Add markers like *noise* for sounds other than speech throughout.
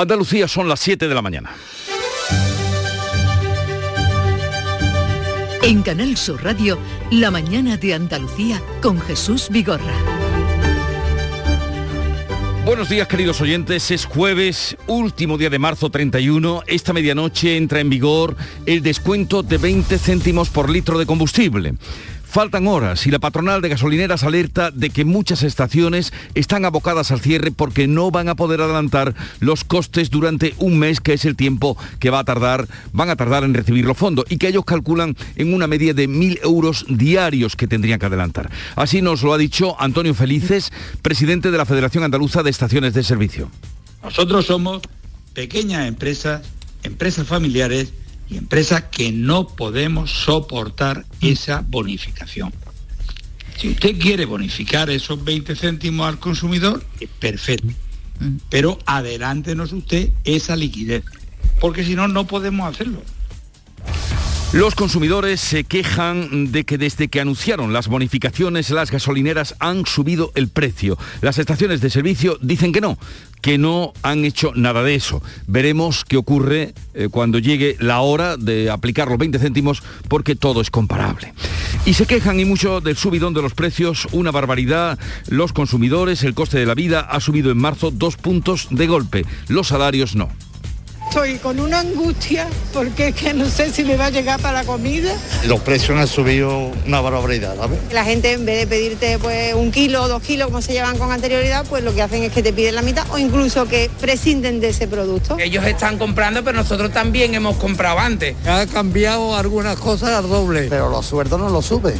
Andalucía son las 7 de la mañana. En Canal Sur Radio, La mañana de Andalucía con Jesús Vigorra. Buenos días queridos oyentes, es jueves, último día de marzo 31. Esta medianoche entra en vigor el descuento de 20 céntimos por litro de combustible. Faltan horas y la patronal de gasolineras alerta de que muchas estaciones están abocadas al cierre porque no van a poder adelantar los costes durante un mes, que es el tiempo que va a tardar, van a tardar en recibir los fondos y que ellos calculan en una media de mil euros diarios que tendrían que adelantar. Así nos lo ha dicho Antonio Felices, presidente de la Federación Andaluza de Estaciones de Servicio. Nosotros somos pequeñas empresas, empresas familiares y empresas que no podemos soportar esa bonificación. Si usted quiere bonificar esos 20 céntimos al consumidor, es perfecto. Pero adelántenos usted esa liquidez, porque si no, no podemos hacerlo. Los consumidores se quejan de que desde que anunciaron las bonificaciones las gasolineras han subido el precio. Las estaciones de servicio dicen que no, que no han hecho nada de eso. Veremos qué ocurre eh, cuando llegue la hora de aplicar los 20 céntimos porque todo es comparable. Y se quejan y mucho del subidón de los precios, una barbaridad. Los consumidores, el coste de la vida ha subido en marzo dos puntos de golpe, los salarios no. Estoy con una angustia porque es que no sé si me va a llegar para la comida. Los precios han subido una barbaridad, ¿sabes? La gente en vez de pedirte pues un kilo o dos kilos como se llevan con anterioridad, pues lo que hacen es que te piden la mitad o incluso que prescinden de ese producto. Ellos están comprando, pero nosotros también hemos comprado antes. Ha cambiado algunas cosas al doble, pero los sueldos no lo suben.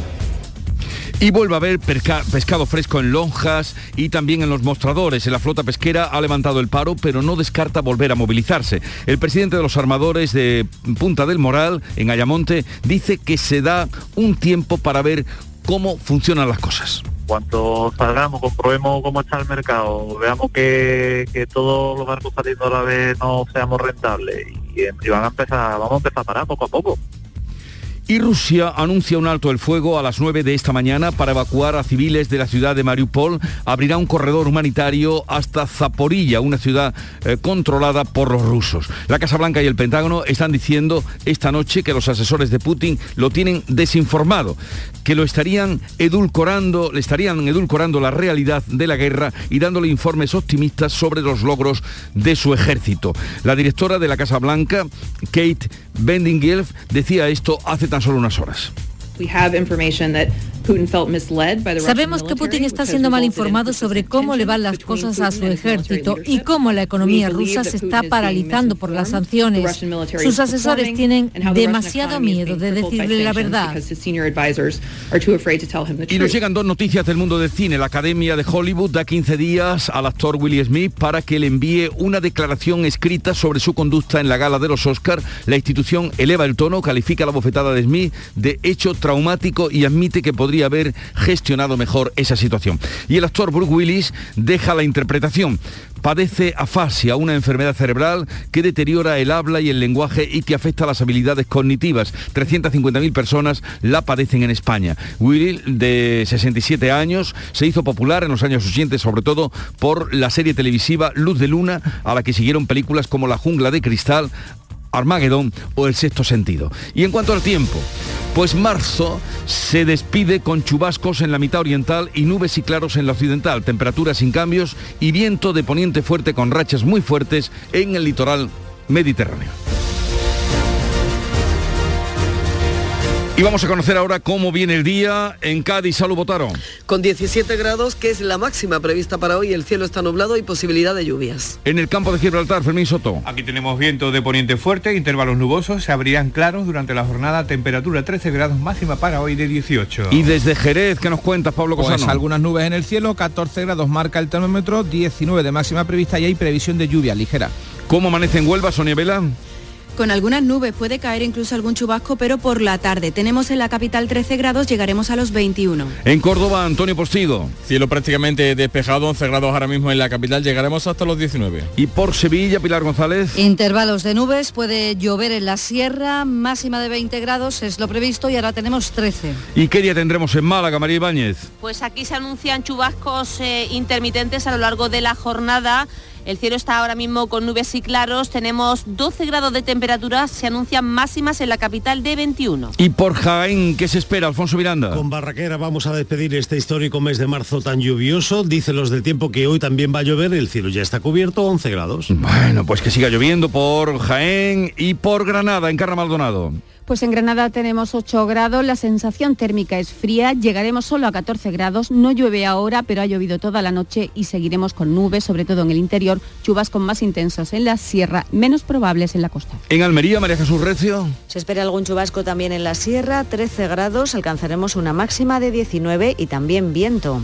Y vuelve a haber pescado fresco en lonjas y también en los mostradores. La flota pesquera ha levantado el paro, pero no descarta volver a movilizarse. El presidente de los armadores de Punta del Moral, en Ayamonte, dice que se da un tiempo para ver cómo funcionan las cosas cuanto salgamos, comprobemos cómo está el mercado, veamos que, que todos los barcos saliendo a la vez no seamos rentables y, y van a empezar, vamos a empezar a parar poco a poco. Y Rusia anuncia un alto el fuego a las 9 de esta mañana para evacuar a civiles de la ciudad de Mariupol. Abrirá un corredor humanitario hasta Zaporilla, una ciudad eh, controlada por los rusos. La Casa Blanca y el Pentágono están diciendo esta noche que los asesores de Putin lo tienen desinformado, que lo estarían edulcorando, le estarían edulcorando la realidad de la guerra y dándole informes optimistas sobre los logros de su ejército. La directora de la Casa Blanca, Kate Bendingelf, decía esto hace tan solo unas horas. Sabemos que Putin está siendo mal informado sobre cómo le van las cosas a su ejército y cómo la economía rusa se está paralizando por las sanciones. Sus asesores tienen demasiado miedo de decirle la verdad. Y nos llegan dos noticias del mundo del cine. La Academia de Hollywood da 15 días al actor Will Smith para que le envíe una declaración escrita sobre su conducta en la gala de los Oscars. La institución eleva el tono, califica la bofetada de Smith de hecho traumático y admite que podría haber gestionado mejor esa situación. Y el actor Brooke Willis deja la interpretación. Padece afasia, una enfermedad cerebral que deteriora el habla y el lenguaje y que afecta las habilidades cognitivas. 350.000 personas la padecen en España. Willis, de 67 años, se hizo popular en los años 80, sobre todo por la serie televisiva Luz de Luna, a la que siguieron películas como La Jungla de Cristal, Armagedón o El Sexto Sentido. Y en cuanto al tiempo, pues marzo se despide con chubascos en la mitad oriental y nubes y claros en la occidental, temperaturas sin cambios y viento de poniente fuerte con rachas muy fuertes en el litoral mediterráneo. Y vamos a conocer ahora cómo viene el día en Cádiz. Salud, Botaro. Con 17 grados, que es la máxima prevista para hoy, el cielo está nublado y posibilidad de lluvias. En el campo de Gibraltar, Fermín Soto. Aquí tenemos viento de poniente fuerte, intervalos nubosos, se abrirán claros durante la jornada, temperatura 13 grados máxima para hoy de 18. Y desde Jerez, ¿qué nos cuentas, Pablo Cosano? Pues algunas nubes en el cielo, 14 grados marca el termómetro, 19 de máxima prevista y hay previsión de lluvia ligera. ¿Cómo amanece en Huelva, Sonia Vela? Con algunas nubes puede caer incluso algún chubasco, pero por la tarde. Tenemos en la capital 13 grados, llegaremos a los 21. En Córdoba, Antonio Postigo. Cielo prácticamente despejado, 11 grados ahora mismo en la capital, llegaremos hasta los 19. Y por Sevilla, Pilar González. Intervalos de nubes, puede llover en la sierra, máxima de 20 grados es lo previsto y ahora tenemos 13. ¿Y qué día tendremos en Málaga, María Ibáñez? Pues aquí se anuncian chubascos eh, intermitentes a lo largo de la jornada El cielo está ahora mismo con nubes y claros. Tenemos 12 grados de temperatura. Se anuncian máximas en la capital de 21. ¿Y por Jaén qué se espera, Alfonso Miranda? Con Barraquera vamos a despedir este histórico mes de marzo tan lluvioso. Dicen los del tiempo que hoy también va a llover. El cielo ya está cubierto, 11 grados. Bueno, pues que siga lloviendo por Jaén y por Granada, en Carra Maldonado. Pues en Granada tenemos 8 grados, la sensación térmica es fría, llegaremos solo a 14 grados, no llueve ahora, pero ha llovido toda la noche y seguiremos con nubes, sobre todo en el interior, chubascos más intensos en la sierra, menos probables en la costa. En Almería, María Jesús Recio. Se espera algún chubasco también en la sierra, 13 grados, alcanzaremos una máxima de 19 y también viento.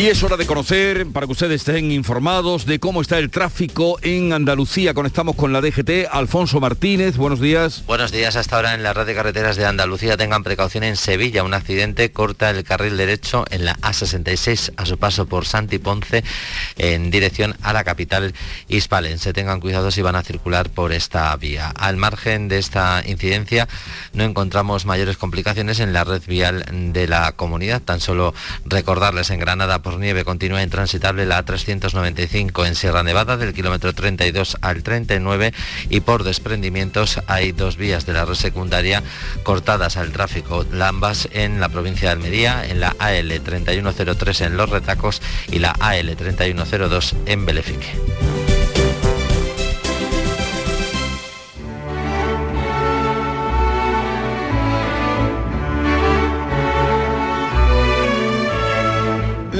Y es hora de conocer, para que ustedes estén informados de cómo está el tráfico en Andalucía. Conectamos con la DGT. Alfonso Martínez, buenos días. Buenos días. Hasta ahora en la red de carreteras de Andalucía tengan precaución en Sevilla. Un accidente corta el carril derecho en la A66 a su paso por Santi Ponce en dirección a la capital hispalense. Tengan cuidado si van a circular por esta vía. Al margen de esta incidencia no encontramos mayores complicaciones en la red vial de la comunidad. Tan solo recordarles en Granada nieve continúa intransitable la A395 en Sierra Nevada del kilómetro 32 al 39 y por desprendimientos hay dos vías de la red secundaria cortadas al tráfico, ambas en la provincia de Almería, en la AL 3103 en Los Retacos y la AL 3102 en Belefique.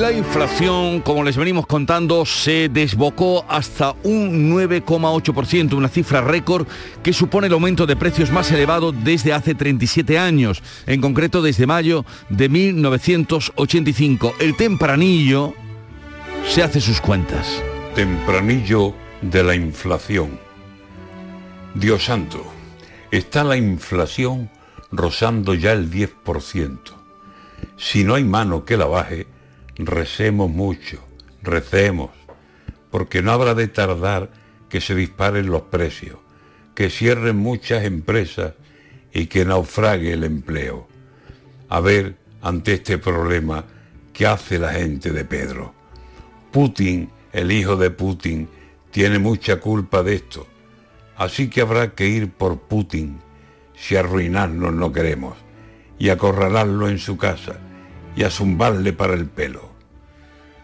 La inflación, como les venimos contando, se desbocó hasta un 9,8%, una cifra récord que supone el aumento de precios más elevado desde hace 37 años, en concreto desde mayo de 1985. El tempranillo se hace sus cuentas. Tempranillo de la inflación. Dios santo, está la inflación rozando ya el 10%. Si no hay mano que la baje, recemos mucho, recemos, porque no habrá de tardar que se disparen los precios, que cierren muchas empresas y que naufrague el empleo. A ver, ante este problema, ¿qué hace la gente de Pedro? Putin, el hijo de Putin, tiene mucha culpa de esto, así que habrá que ir por Putin si arruinarnos no queremos, y acorralarlo en su casa, y a zumbarle para el pelo.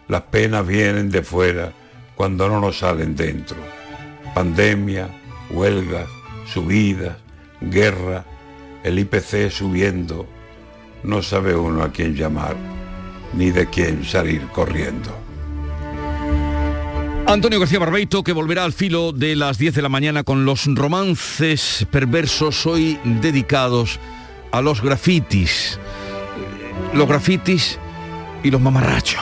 Las penas vienen de fuera cuando no nos salen dentro. Pandemia, huelgas, subidas, guerra, el IPC subiendo. No sabe uno a quién llamar ni de quién salir corriendo. Antonio García Barbeito, que volverá al filo de las 10 de la mañana con los romances perversos hoy dedicados a los grafitis. Los grafitis y los mamarrachos.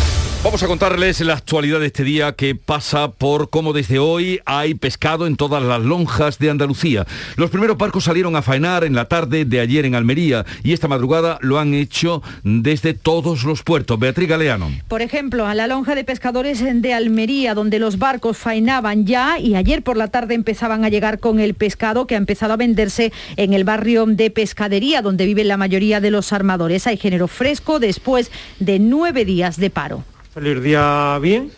Vamos a contarles la actualidad de este día que pasa por cómo desde hoy hay pescado en todas las lonjas de Andalucía. Los primeros barcos salieron a faenar en la tarde de ayer en Almería y esta madrugada lo han hecho desde todos los puertos. Beatriz Galeano. Por ejemplo, a la lonja de pescadores de Almería, donde los barcos faenaban ya y ayer por la tarde empezaban a llegar con el pescado que ha empezado a venderse en el barrio de pescadería, donde viven la mayoría de los armadores. Hay género fresco después de nueve días de paro. Salir día bien,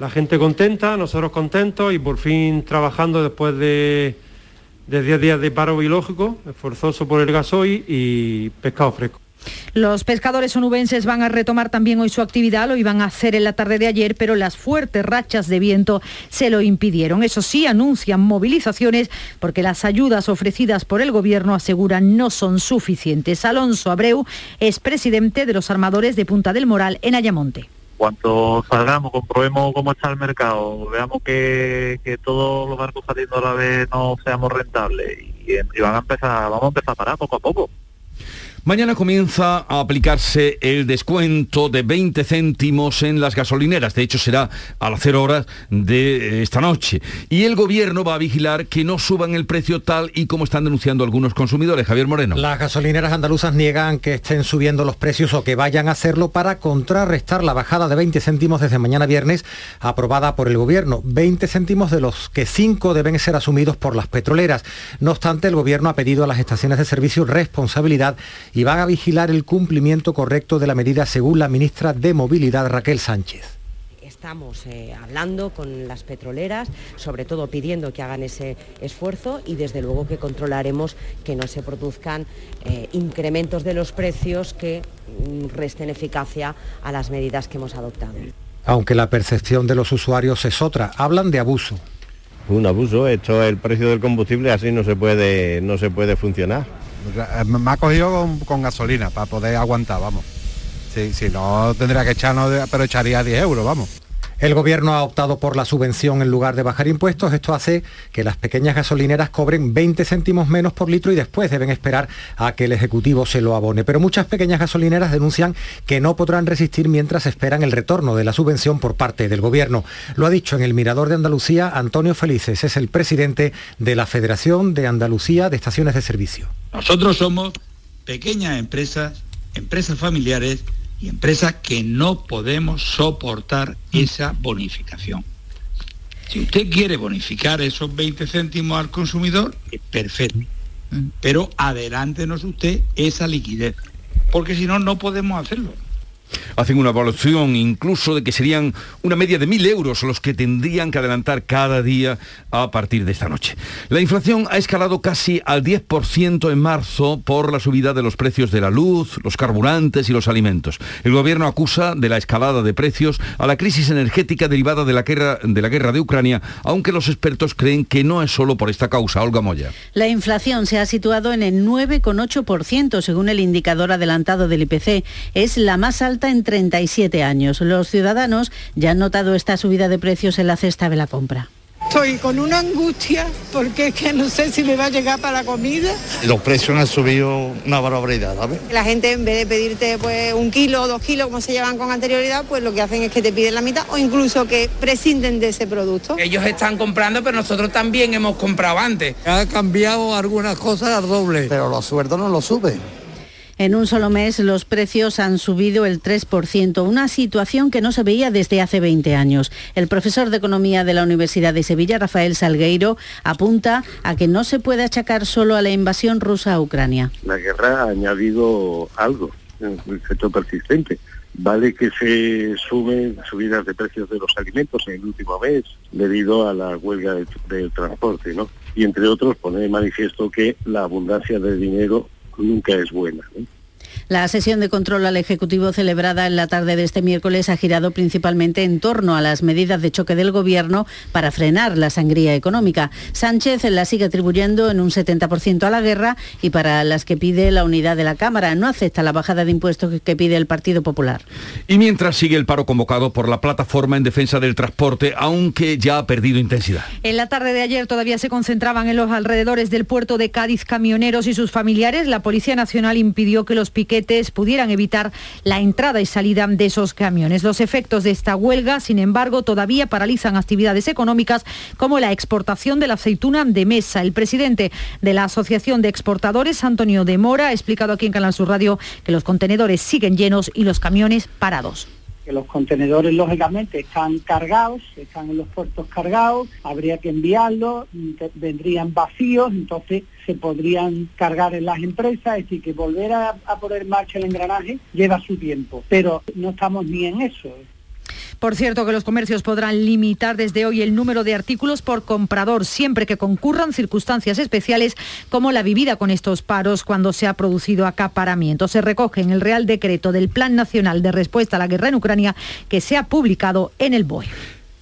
la gente contenta, nosotros contentos y por fin trabajando después de, de 10 días de paro biológico, esforzoso por el gasoil y pescado fresco. Los pescadores onubenses van a retomar también hoy su actividad, lo iban a hacer en la tarde de ayer, pero las fuertes rachas de viento se lo impidieron. Eso sí, anuncian movilizaciones porque las ayudas ofrecidas por el gobierno aseguran no son suficientes. Alonso Abreu es presidente de los armadores de Punta del Moral en Ayamonte cuanto salgamos, comprobemos cómo está el mercado, veamos que, todos los barcos saliendo a la vez no seamos rentables y, y van a empezar, vamos a empezar a parar poco a poco. Mañana comienza a aplicarse el descuento de 20 céntimos en las gasolineras. De hecho, será a las 0 horas de esta noche. Y el gobierno va a vigilar que no suban el precio tal y como están denunciando algunos consumidores. Javier Moreno. Las gasolineras andaluzas niegan que estén subiendo los precios o que vayan a hacerlo para contrarrestar la bajada de 20 céntimos desde mañana viernes aprobada por el gobierno. 20 céntimos de los que 5 deben ser asumidos por las petroleras. No obstante, el gobierno ha pedido a las estaciones de servicio responsabilidad y van a vigilar el cumplimiento correcto de la medida según la ministra de Movilidad Raquel Sánchez estamos eh, hablando con las petroleras, sobre todo pidiendo que hagan ese esfuerzo y desde luego que controlaremos que no se produzcan eh, incrementos de los precios que mm, resten eficacia a las medidas que hemos adoptado. Aunque la percepción de los usuarios es otra, hablan de abuso. Un abuso, esto es el precio del combustible, así no se puede, no se puede funcionar. Me ha cogido con, gasolina para poder aguantar, vamos. Si, si no, tendría que echarnos, pero echaría 10 euros, vamos. El gobierno ha optado por la subvención en lugar de bajar impuestos. Esto hace que las pequeñas gasolineras cobren 20 céntimos menos por litro y después deben esperar a que el Ejecutivo se lo abone. Pero muchas pequeñas gasolineras denuncian que no podrán resistir mientras esperan el retorno de la subvención por parte del gobierno. Lo ha dicho en el Mirador de Andalucía Antonio Felices, es el presidente de la Federación de Andalucía de Estaciones de Servicio. Nosotros somos pequeñas empresas, empresas familiares y empresas que no podemos soportar esa bonificación. Si usted quiere bonificar esos 20 céntimos al consumidor, es perfecto. Pero adelántenos usted esa liquidez, porque si no, no podemos hacerlo hacen una evaluación incluso de que serían una media de mil euros los que tendrían que adelantar cada día a partir de esta noche. La inflación ha escalado casi al 10% en marzo por la subida de los precios de la luz, los carburantes y los alimentos. El gobierno acusa de la escalada de precios a la crisis energética derivada de la guerra de, la guerra de Ucrania, aunque los expertos creen que no es solo por esta causa. Olga Moya. La inflación se ha situado en el 9,8% según el indicador adelantado del IPC. Es la más alta en 37 años. Los ciudadanos ya han notado esta subida de precios en la cesta de la compra. Estoy con una angustia porque es que no sé si me va a llegar para la comida. Los precios han subido una barbaridad, ¿sabes? La gente en vez de pedirte pues un kilo o dos kilos como se llevan con anterioridad, pues lo que hacen es que te piden la mitad o incluso que prescinden de ese producto. Ellos están comprando, pero nosotros también hemos comprado antes. Ha cambiado algunas cosas a doble. Pero los sueldos no lo suben. En un solo mes los precios han subido el 3%, una situación que no se veía desde hace 20 años. El profesor de Economía de la Universidad de Sevilla, Rafael Salgueiro, apunta a que no se puede achacar solo a la invasión rusa a Ucrania. La guerra ha añadido algo, un efecto persistente. Vale que se suben subidas de precios de los alimentos en el último mes debido a la huelga del, transporte, ¿no? Y entre otros pone de manifiesto que la abundancia de dinero nunca es buena. La sesión de control al Ejecutivo celebrada en la tarde de este miércoles ha girado principalmente en torno a las medidas de choque del Gobierno para frenar la sangría económica. Sánchez la sigue atribuyendo en un 70% a la guerra y para las que pide la unidad de la Cámara. No acepta la bajada de impuestos que pide el Partido Popular. Y mientras sigue el paro convocado por la plataforma en defensa del transporte, aunque ya ha perdido intensidad. En la tarde de ayer todavía se concentraban en los alrededores del puerto de Cádiz camioneros y sus familiares. La Policía Nacional impidió que los piquetes pudieran evitar la entrada y salida de esos camiones. Los efectos de esta huelga, sin embargo, todavía paralizan actividades económicas como la exportación de la aceituna de mesa. El presidente de la Asociación de Exportadores, Antonio de Mora, ha explicado aquí en Canal Sur Radio que los contenedores siguen llenos y los camiones parados que los contenedores lógicamente están cargados, están en los puertos cargados, habría que enviarlos, vendrían vacíos, entonces se podrían cargar en las empresas, es decir, que volver a, a poner en marcha el engranaje lleva su tiempo, pero no estamos ni en eso. Por cierto, que los comercios podrán limitar desde hoy el número de artículos por comprador, siempre que concurran circunstancias especiales como la vivida con estos paros cuando se ha producido acaparamiento. Se recoge en el Real Decreto del Plan Nacional de Respuesta a la Guerra en Ucrania que se ha publicado en el BOE.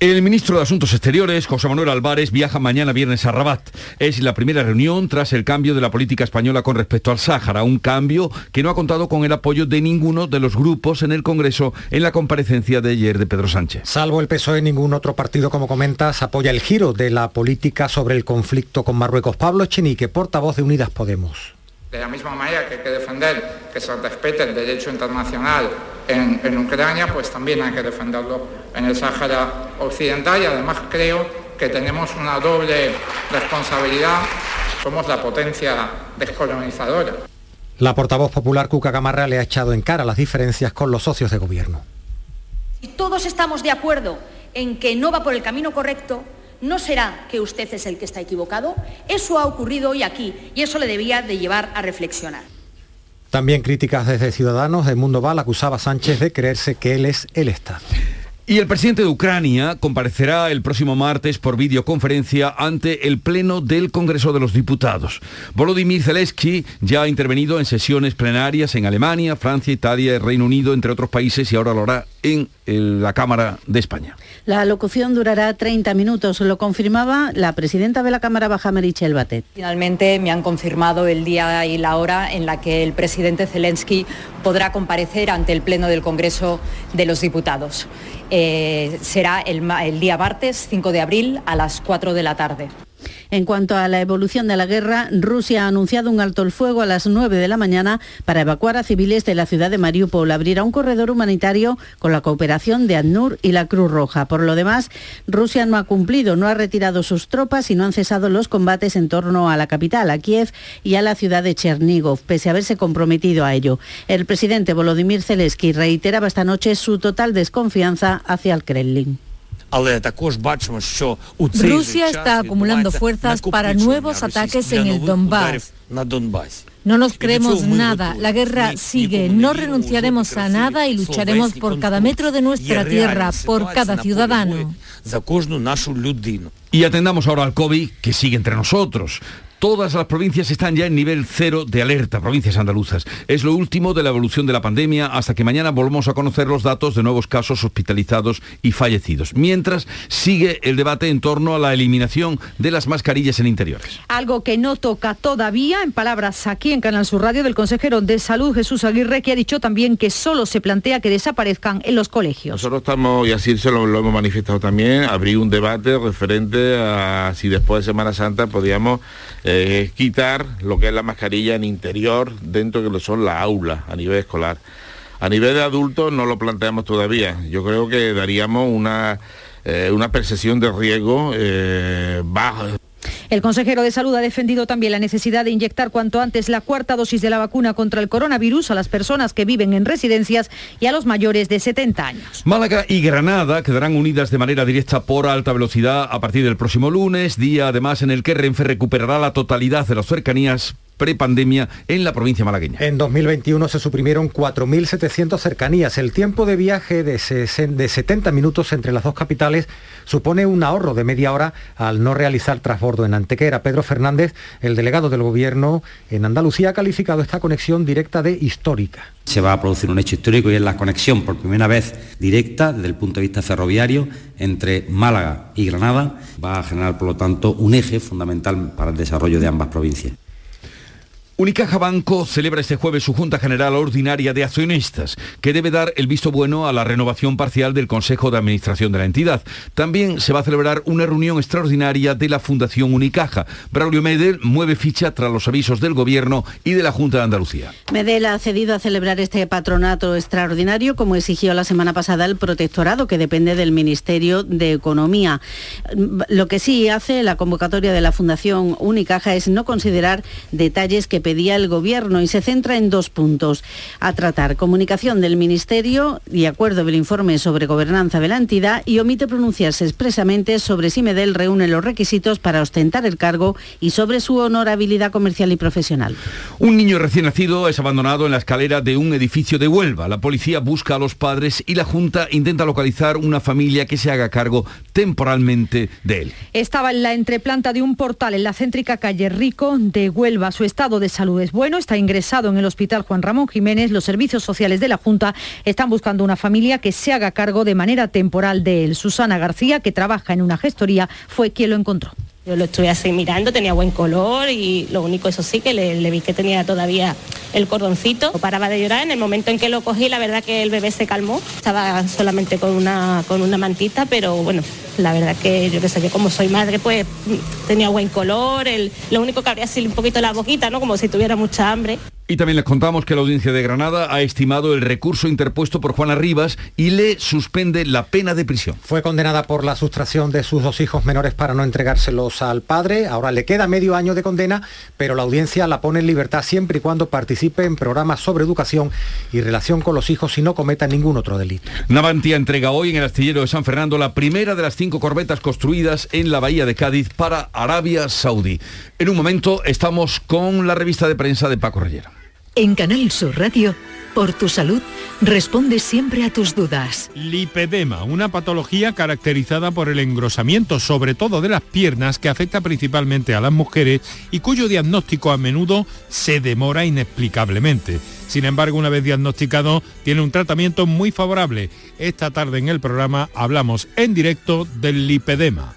El ministro de Asuntos Exteriores, José Manuel Álvarez, viaja mañana viernes a Rabat. Es la primera reunión tras el cambio de la política española con respecto al Sáhara, un cambio que no ha contado con el apoyo de ninguno de los grupos en el Congreso en la comparecencia de ayer de Pedro Sánchez. Salvo el PSOE, ningún otro partido, como comentas, apoya el giro de la política sobre el conflicto con Marruecos. Pablo Echenique, portavoz de Unidas Podemos. De la misma manera que hay que defender que se respete el derecho internacional en, en, Ucrania, pues también hay que defenderlo en el Sáhara Occidental y además creo que tenemos una doble responsabilidad. Somos la potencia descolonizadora. La portavoz popular Cuca Gamarra le ha echado en cara las diferencias con los socios de gobierno. Si todos estamos de acuerdo en que no va por el camino correcto, ¿No será que usted es el que está equivocado? Eso ha ocurrido hoy aquí y eso le debía de llevar a reflexionar. También críticas desde Ciudadanos, el Mundo Val acusaba a Sánchez de creerse que él es el Estado. Y el presidente de Ucrania comparecerá el próximo martes por videoconferencia ante el Pleno del Congreso de los Diputados. Volodymyr Zelensky ya ha intervenido en sesiones plenarias en Alemania, Francia, Italia, Reino Unido, entre otros países, y ahora lo hará en la Cámara de España. La locución durará 30 minutos, lo confirmaba la presidenta de la Cámara Baja, Merichel Batet. Finalmente me han confirmado el día y la hora en la que el presidente Zelensky podrá comparecer ante el Pleno del Congreso de los Diputados. Eh, será el, el día martes 5 de abril a las 4 de la tarde. En cuanto a la evolución de la guerra, Rusia ha anunciado un alto el fuego a las 9 de la mañana para evacuar a civiles de la ciudad de Mariupol. Abrirá un corredor humanitario con la cooperación de ADNUR y la Cruz Roja. Por lo demás, Rusia no ha cumplido, no ha retirado sus tropas y no han cesado los combates en torno a la capital, a Kiev y a la ciudad de Chernigov, pese a haberse comprometido a ello. El presidente Volodymyr Zelensky reiteraba esta noche su total desconfianza hacia el Kremlin. Rusia está acumulando fuerzas para nuevos ataques en el Donbass. No nos creemos nada, la guerra sigue, no renunciaremos a nada y lucharemos por cada metro de nuestra tierra, por cada ciudadano. Y atendamos ahora al COVID que sigue entre nosotros. Todas las provincias están ya en nivel cero de alerta, provincias andaluzas. Es lo último de la evolución de la pandemia hasta que mañana volvamos a conocer los datos de nuevos casos hospitalizados y fallecidos. Mientras sigue el debate en torno a la eliminación de las mascarillas en interiores. Algo que no toca todavía, en palabras aquí en Canal Sur Radio del consejero de Salud Jesús Aguirre, que ha dicho también que solo se plantea que desaparezcan en los colegios. Nosotros estamos, y así se lo, lo hemos manifestado también, abrir un debate referente a si después de Semana Santa podíamos eh, quitar lo que es la mascarilla en interior dentro de lo que son las aulas a nivel escolar. A nivel de adultos no lo planteamos todavía. Yo creo que daríamos una, eh, una percepción de riesgo eh, baja. El consejero de Salud ha defendido también la necesidad de inyectar cuanto antes la cuarta dosis de la vacuna contra el coronavirus a las personas que viven en residencias y a los mayores de 70 años. Málaga y Granada quedarán unidas de manera directa por alta velocidad a partir del próximo lunes, día además en el que Renfe recuperará la totalidad de las cercanías prepandemia en la provincia malagueña. En 2021 se suprimieron 4.700 cercanías. El tiempo de viaje de, de 70 minutos entre las dos capitales supone un ahorro de media hora al no realizar trasbordo en Antequera. Pedro Fernández, el delegado del Gobierno en Andalucía, ha calificado esta conexión directa de histórica. Se va a producir un hecho histórico y es la conexión por primera vez directa desde el punto de vista ferroviario entre Málaga y Granada. Va a generar, por lo tanto, un eje fundamental para el desarrollo de ambas provincias. Unicaja Banco celebra este jueves su Junta General Ordinaria de Accionistas, que debe dar el visto bueno a la renovación parcial del Consejo de Administración de la entidad. También se va a celebrar una reunión extraordinaria de la Fundación Unicaja. Braulio Medel mueve ficha tras los avisos del Gobierno y de la Junta de Andalucía. Medel ha cedido a celebrar este patronato extraordinario, como exigió la semana pasada el protectorado, que depende del Ministerio de Economía. Lo que sí hace la convocatoria de la Fundación Unicaja es no considerar detalles que pedía el Gobierno y se centra en dos puntos. A tratar comunicación del Ministerio y acuerdo del informe sobre gobernanza de la entidad y omite pronunciarse expresamente sobre si Medel reúne los requisitos para ostentar el cargo y sobre su honorabilidad comercial y profesional. Un niño recién nacido es abandonado en la escalera de un edificio de Huelva. La policía busca a los padres y la Junta intenta localizar una familia que se haga cargo temporalmente de él. Estaba en la entreplanta de un portal en la céntrica calle Rico de Huelva. Su estado de salud salud es bueno, está ingresado en el Hospital Juan Ramón Jiménez. Los servicios sociales de la Junta están buscando una familia que se haga cargo de manera temporal de él. Susana García, que trabaja en una gestoría, fue quien lo encontró. Yo lo estuve así mirando, tenía buen color y lo único, eso sí, que le, vi que tenía todavía el cordoncito. Paraba de llorar, en el momento en que lo cogí, la verdad que el bebé se calmó. Estaba solamente con una, con una mantita, pero bueno, la verdad que yo que sé, que como soy madre, pues tenía buen color. El, lo único que habría sido un poquito la boquita, ¿no? Como si tuviera mucha hambre. Y también les contamos que la audiencia de Granada ha estimado el recurso interpuesto por Juana Rivas y le suspende la pena de prisión. Fue condenada por la sustracción de sus dos hijos menores para no entregárselos al padre. Ahora le queda medio año de condena, pero la audiencia la pone en libertad siempre y cuando participe en programas sobre educación y relación con los hijos y no cometa ningún otro delito. Navantia entrega hoy en el astillero de San Fernando la primera de las cinco corbetas construidas en la bahía de Cádiz para Arabia Saudí. En un momento estamos con la revista de prensa de Paco Reyero. En Canal Sur Radio, por tu salud, responde siempre a tus dudas. Lipedema, una patología caracterizada por el engrosamiento, sobre todo de las piernas, que afecta principalmente a las mujeres y cuyo diagnóstico a menudo se demora inexplicablemente. Sin embargo, una vez diagnosticado, tiene un tratamiento muy favorable. Esta tarde en el programa hablamos en directo del lipedema.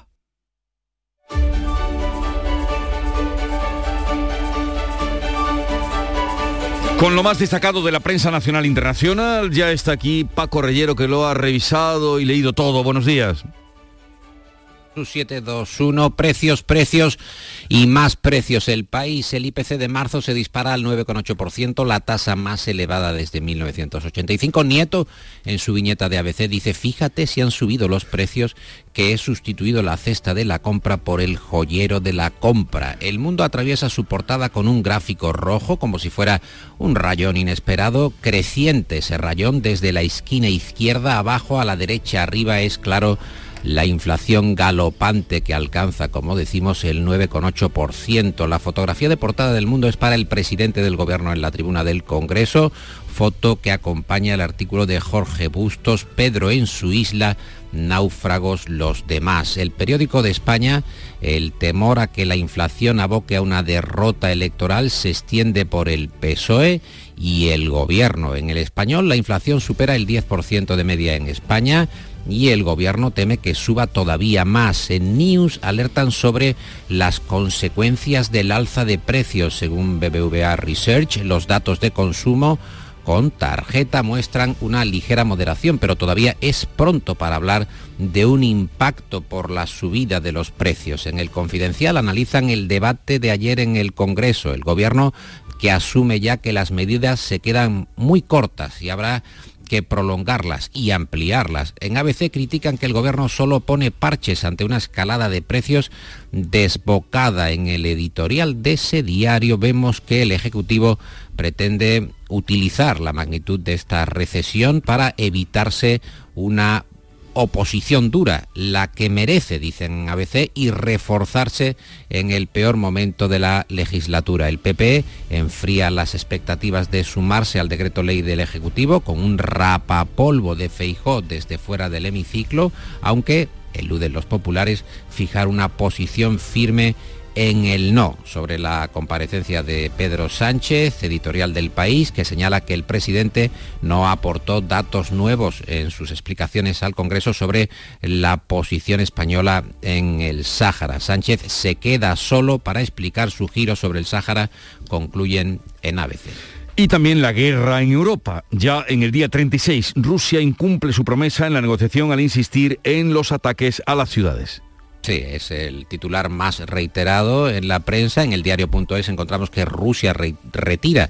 Con lo más destacado de la prensa nacional internacional, ya está aquí Paco Reyero que lo ha revisado y leído todo. Buenos días. 721, precios, precios y más precios. El país, el IPC de marzo se dispara al 9,8%, la tasa más elevada desde 1985. Nieto, en su viñeta de ABC, dice, fíjate si han subido los precios que he sustituido la cesta de la compra por el joyero de la compra. El mundo atraviesa su portada con un gráfico rojo, como si fuera un rayón inesperado, creciente ese rayón desde la esquina izquierda abajo a la derecha arriba es claro la inflación galopante que alcanza, como decimos, el 9,8%. La fotografía de portada del mundo es para el presidente del gobierno en la tribuna del Congreso, foto que acompaña el artículo de Jorge Bustos, Pedro en su isla, náufragos los demás. El periódico de España, el temor a que la inflación aboque a una derrota electoral se extiende por el PSOE y el gobierno. En el español la inflación supera el 10% de media en España y el gobierno teme que suba todavía más. En News alertan sobre las consecuencias del alza de precios. Según BBVA Research, los datos de consumo con tarjeta muestran una ligera moderación, pero todavía es pronto para hablar de un impacto por la subida de los precios. En el confidencial analizan el debate de ayer en el Congreso. El gobierno que asume ya que las medidas se quedan muy cortas y habrá que prolongarlas y ampliarlas. En ABC critican que el gobierno solo pone parches ante una escalada de precios desbocada. En el editorial de ese diario vemos que el Ejecutivo pretende utilizar la magnitud de esta recesión para evitarse una oposición dura, la que merece, dicen ABC, y reforzarse en el peor momento de la legislatura. El PP enfría las expectativas de sumarse al decreto ley del Ejecutivo con un rapapolvo de Feijó desde fuera del hemiciclo, aunque eluden los populares fijar una posición firme en el no sobre la comparecencia de Pedro Sánchez, editorial del país, que señala que el presidente no aportó datos nuevos en sus explicaciones al Congreso sobre la posición española en el Sáhara. Sánchez se queda solo para explicar su giro sobre el Sáhara, concluyen en ABC. Y también la guerra en Europa. Ya en el día 36, Rusia incumple su promesa en la negociación al insistir en los ataques a las ciudades. Sí, es el titular más reiterado en la prensa. En el diario.es encontramos que Rusia retira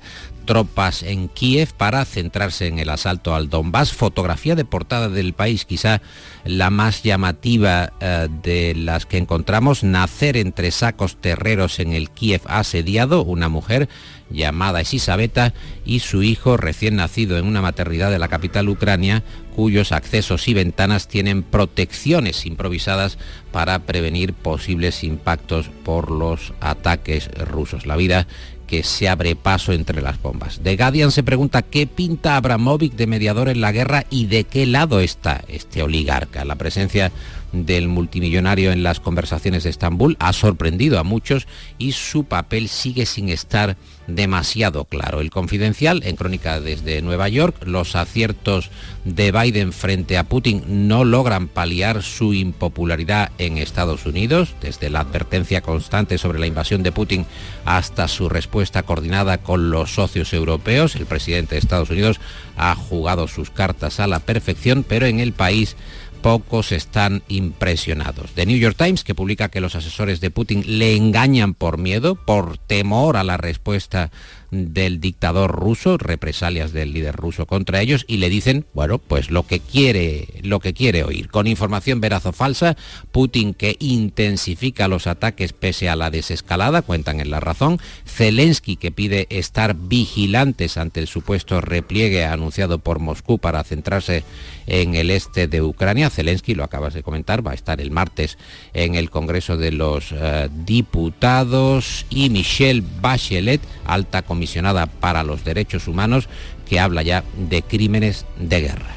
tropas en Kiev para centrarse en el asalto al Donbass. Fotografía de portada del país, quizá la más llamativa eh, de las que encontramos, nacer entre sacos terreros en el Kiev asediado, una mujer llamada Isabeta y su hijo recién nacido en una maternidad de la capital ucrania, cuyos accesos y ventanas tienen protecciones improvisadas para prevenir posibles impactos por los ataques rusos. La vida que se abre paso entre las bombas. The Guardian se pregunta qué pinta Abramovic de mediador en la guerra y de qué lado está este oligarca. La presencia del multimillonario en las conversaciones de Estambul ha sorprendido a muchos y su papel sigue sin estar demasiado claro. El confidencial, en crónica desde Nueva York, los aciertos de Biden frente a Putin no logran paliar su impopularidad en Estados Unidos, desde la advertencia constante sobre la invasión de Putin hasta su respuesta coordinada con los socios europeos. El presidente de Estados Unidos ha jugado sus cartas a la perfección, pero en el país pocos están impresionados. The New York Times, que publica que los asesores de Putin le engañan por miedo, por temor a la respuesta del dictador ruso, represalias del líder ruso contra ellos y le dicen, bueno, pues lo que quiere, lo que quiere oír. Con información veraz o falsa, Putin que intensifica los ataques pese a la desescalada, cuentan en la razón, Zelensky que pide estar vigilantes ante el supuesto repliegue anunciado por Moscú para centrarse en el este de Ucrania. Zelensky, lo acabas de comentar, va a estar el martes en el Congreso de los eh, Diputados y Michelle Bachelet, alta comisionada comisionada para los derechos humanos que habla ya de crímenes de guerra.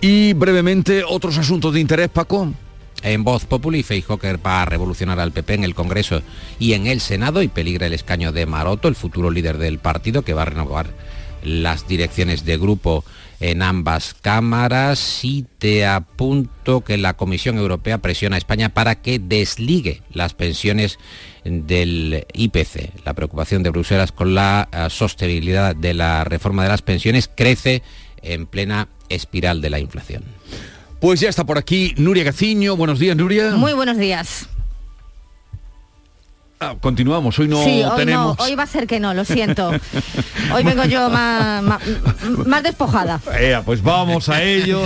Y brevemente, otros asuntos de interés, Paco. En voz populi, Feijóo va a revolucionar al PP en el Congreso y en el Senado y peligra el escaño de Maroto, el futuro líder del partido que va a renovar las direcciones de grupo en ambas cámaras y te apunto que la Comisión Europea presiona a España para que desligue las pensiones del IPC. La preocupación de Bruselas con la eh, sostenibilidad de la reforma de las pensiones crece en plena espiral de la inflación. Pues ya está por aquí Nuria Gaciño. Buenos días, Nuria. Muy buenos días. Ah, continuamos, hoy no sí, hoy tenemos. No, hoy va a ser que no, lo siento. *laughs* Hoy vengo yo más, más, despojada. pues vamos a ello.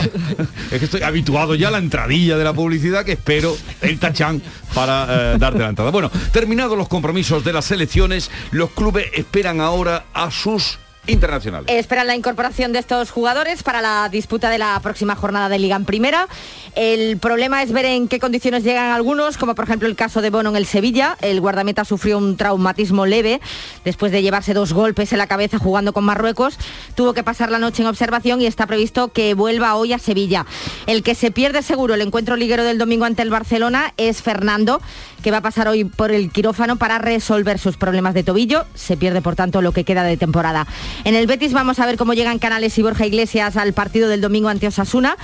Es que estoy habituado ya a la entradilla de la publicidad que espero el tachán para eh, darte la entrada. Bueno, terminados los compromisos de las elecciones, los clubes esperan ahora a sus internacionales. Esperan la incorporación de estos jugadores para la disputa de la próxima jornada de Liga en Primera. El problema es ver en qué condiciones llegan algunos, como por ejemplo el caso de Bono en el Sevilla. El guardameta sufrió un traumatismo leve después de llevarse dos golpes en la cabeza jugando con Marruecos. Tuvo que pasar la noche en observación y está previsto que vuelva hoy a Sevilla. El que se pierde seguro el encuentro liguero del domingo ante el Barcelona es Fernando, que va a pasar hoy por el quirófano para resolver sus problemas de tobillo. Se pierde, por tanto, lo que queda de temporada. En el Betis vamos a ver cómo llegan Canales y Borja Iglesias al partido del domingo ante Osasuna.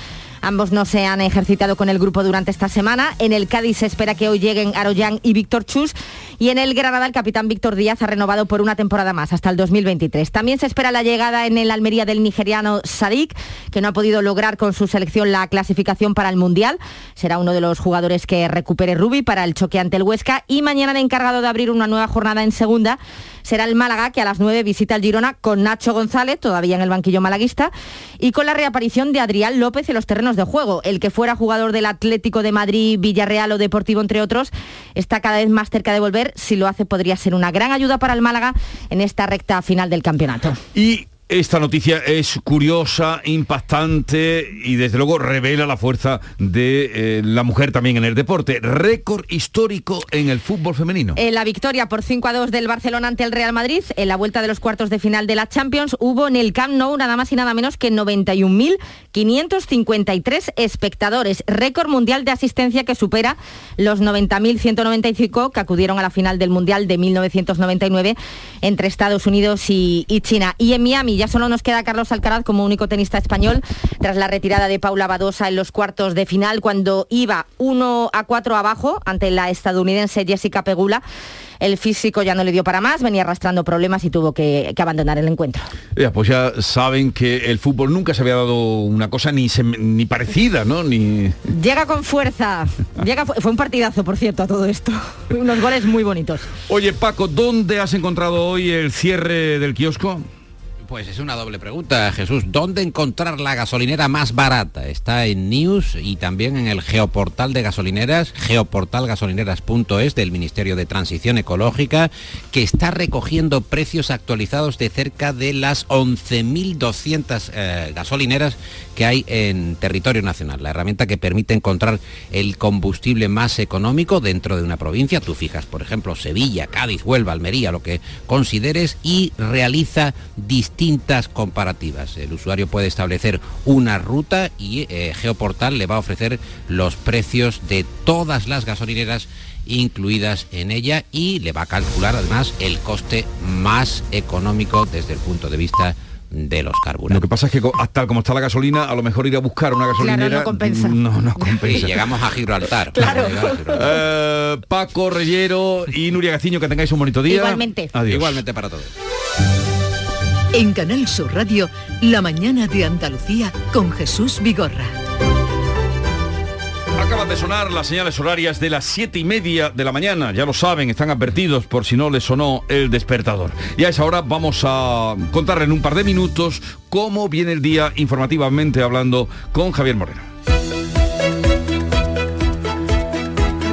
Ambos no se han ejercitado con el grupo durante esta semana. En el Cádiz se espera que hoy lleguen Aroyan y Víctor Chus. Y en el Granada el capitán Víctor Díaz ha renovado por una temporada más, hasta el 2023. También se espera la llegada en el Almería del nigeriano Sadik, que no ha podido lograr con su selección la clasificación para el Mundial. Será uno de los jugadores que recupere Rubi para el choque ante el Huesca. Y mañana el encargado de abrir una nueva jornada en segunda será el Málaga, que a las 9 visita el Girona con Nacho González, todavía en el banquillo malaguista, y con la reaparición de Adrián López en los terrenos de juego. El que fuera jugador del Atlético de Madrid, Villarreal o Deportivo, entre otros, está cada vez más cerca de volver. Si lo hace, podría ser una gran ayuda para el Málaga en esta recta final del campeonato. Y esta noticia es curiosa, impactante y desde luego revela la fuerza de eh, la mujer también en el deporte. Récord histórico en el fútbol femenino. En la victoria por 5 a 2 del Barcelona ante el Real Madrid, en la vuelta de los cuartos de final de la Champions, hubo en el Camp Nou nada más y nada menos que 91.553 espectadores. Récord mundial de asistencia que supera los 90.195 que acudieron a la final del Mundial de 1999 entre Estados Unidos y, y China. Y en Miami ya solo nos queda Carlos Alcaraz como único tenista español tras la retirada de Paula Badosa en los cuartos de final cuando iba 1 a 4 abajo ante la estadounidense Jessica Pegula el físico ya no le dio para más, venía arrastrando problemas y tuvo que, abandonar el encuentro. Ya, pues ya saben que el fútbol nunca se había dado una cosa ni, ni parecida, ¿no? Ni... Llega con fuerza. Llega, fue un partidazo, por cierto, a todo esto. Unos goles muy bonitos. Oye, Paco, ¿dónde has encontrado hoy el cierre del kiosco? Pues es una doble pregunta, Jesús. ¿Dónde encontrar la gasolinera más barata? Está en News y también en el geoportal de gasolineras, geoportalgasolineras.es del Ministerio de Transición Ecológica, que está recogiendo precios actualizados de cerca de las 11.200 eh, gasolineras que hay en territorio nacional. La herramienta que permite encontrar el combustible más económico dentro de una provincia. Tú fijas, por ejemplo, Sevilla, Cádiz, Huelva, Almería, lo que consideres y realiza distintas comparativas. El usuario puede establecer una ruta y eh, Geoportal le va a ofrecer los precios de todas las gasolineras incluidas en ella y le va a calcular además el coste más económico desde el punto de vista de los carburantes. Lo que pasa es que tal como está la gasolina, a lo mejor ir a buscar una gasolinera no compensa. No, no *laughs* compensa. Y llegamos a Gibraltar. Claro. Eh, Paco Reyero y Nuria Gaciño, que tengáis un bonito día. Igualmente. Adiós. Igualmente para todos. En Canal Sur Radio, La mañana de Andalucía con Jesús Vigorra. Acaban de sonar las señales horarias de las siete y media de la mañana. Ya lo saben, están advertidos por si no les sonó el despertador. Y a esa hora vamos a contar en un par de minutos cómo viene el día informativamente hablando con Javier Moreno.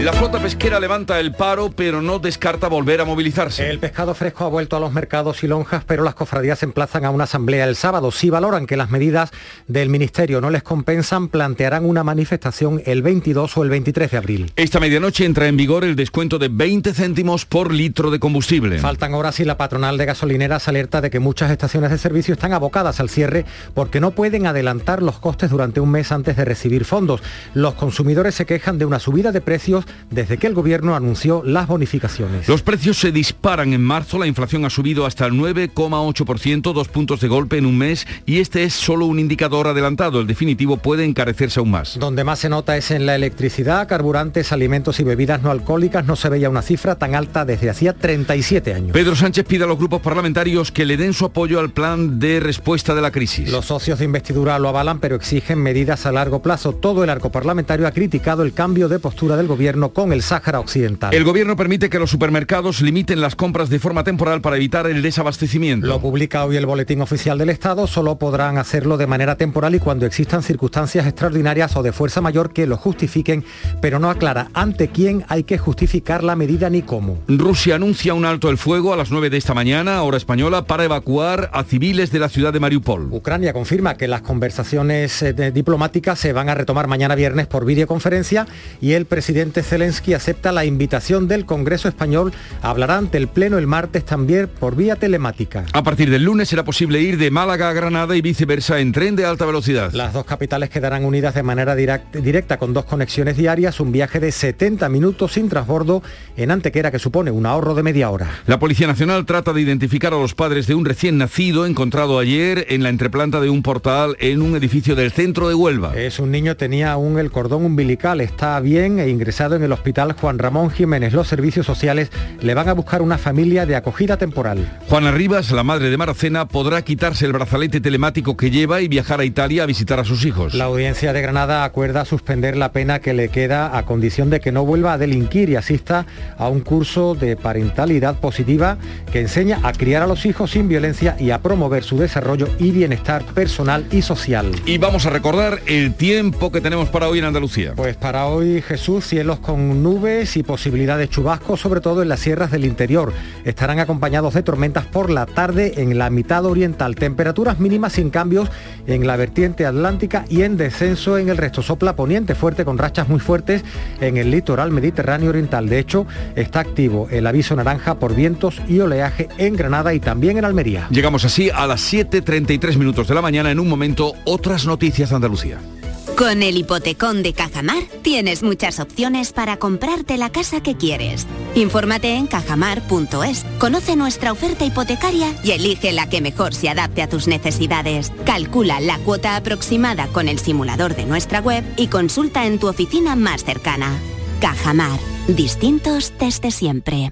La flota pesquera levanta el paro, pero no descarta volver a movilizarse. El pescado fresco ha vuelto a los mercados y lonjas, pero las cofradías se emplazan a una asamblea el sábado. Si valoran que las medidas del Ministerio no les compensan, plantearán una manifestación el 22 o el 23 de abril. Esta medianoche entra en vigor el descuento de 20 céntimos por litro de combustible. Faltan horas y la patronal de gasolineras alerta de que muchas estaciones de servicio están abocadas al cierre porque no pueden adelantar los costes durante un mes antes de recibir fondos. Los consumidores se quejan de una subida de precios desde que el gobierno anunció las bonificaciones. Los precios se disparan en marzo, la inflación ha subido hasta el 9,8%, dos puntos de golpe en un mes y este es solo un indicador adelantado, el definitivo puede encarecerse aún más. Donde más se nota es en la electricidad, carburantes, alimentos y bebidas no alcohólicas, no se veía una cifra tan alta desde hacía 37 años. Pedro Sánchez pide a los grupos parlamentarios que le den su apoyo al plan de respuesta de la crisis. Los socios de investidura lo avalan, pero exigen medidas a largo plazo. Todo el arco parlamentario ha criticado el cambio de postura del gobierno con el Sáhara Occidental. El gobierno permite que los supermercados limiten las compras de forma temporal para evitar el desabastecimiento. Lo publica hoy el Boletín Oficial del Estado, solo podrán hacerlo de manera temporal y cuando existan circunstancias extraordinarias o de fuerza mayor que lo justifiquen, pero no aclara ante quién hay que justificar la medida ni cómo. Rusia anuncia un alto el fuego a las 9 de esta mañana, hora española, para evacuar a civiles de la ciudad de Mariupol. Ucrania confirma que las conversaciones eh, diplomáticas se van a retomar mañana viernes por videoconferencia y el presidente Zelensky acepta la invitación del Congreso Español. Hablará ante el Pleno el martes también por vía telemática. A partir del lunes será posible ir de Málaga a Granada y viceversa en tren de alta velocidad. Las dos capitales quedarán unidas de manera directa con dos conexiones diarias, un viaje de 70 minutos sin transbordo en Antequera que supone un ahorro de media hora. La Policía Nacional trata de identificar a los padres de un recién nacido encontrado ayer en la entreplanta de un portal en un edificio del centro de Huelva. Es un niño, tenía aún el cordón umbilical, está bien e ingresado en el hospital Juan Ramón Jiménez. Los servicios sociales le van a buscar una familia de acogida temporal. Juana Rivas, la madre de Maracena, podrá quitarse el brazalete telemático que lleva y viajar a Italia a visitar a sus hijos. La audiencia de Granada acuerda suspender la pena que le queda a condición de que no vuelva a delinquir y asista a un curso de parentalidad positiva que enseña a criar a los hijos sin violencia y a promover su desarrollo y bienestar personal y social. Y vamos a recordar el tiempo que tenemos para hoy en Andalucía. Pues para hoy Jesús, cielos con nubes y posibilidad de chubascos, sobre todo en las sierras del interior. Estarán acompañados de tormentas por la tarde en la mitad oriental. Temperaturas mínimas sin cambios en la vertiente atlántica y en descenso en el resto. Sopla poniente fuerte con rachas muy fuertes en el litoral mediterráneo oriental. De hecho, está activo el aviso naranja por vientos y oleaje en Granada y también en Almería. Llegamos así a las 7.33 minutos de la mañana. En un momento, otras noticias de Andalucía. Con el hipotecón de Cajamar tienes muchas opciones para comprarte la casa que quieres. Infórmate en cajamar.es, conoce nuestra oferta hipotecaria y elige la que mejor se adapte a tus necesidades. Calcula la cuota aproximada con el simulador de nuestra web y consulta en tu oficina más cercana. Cajamar, distintos desde siempre.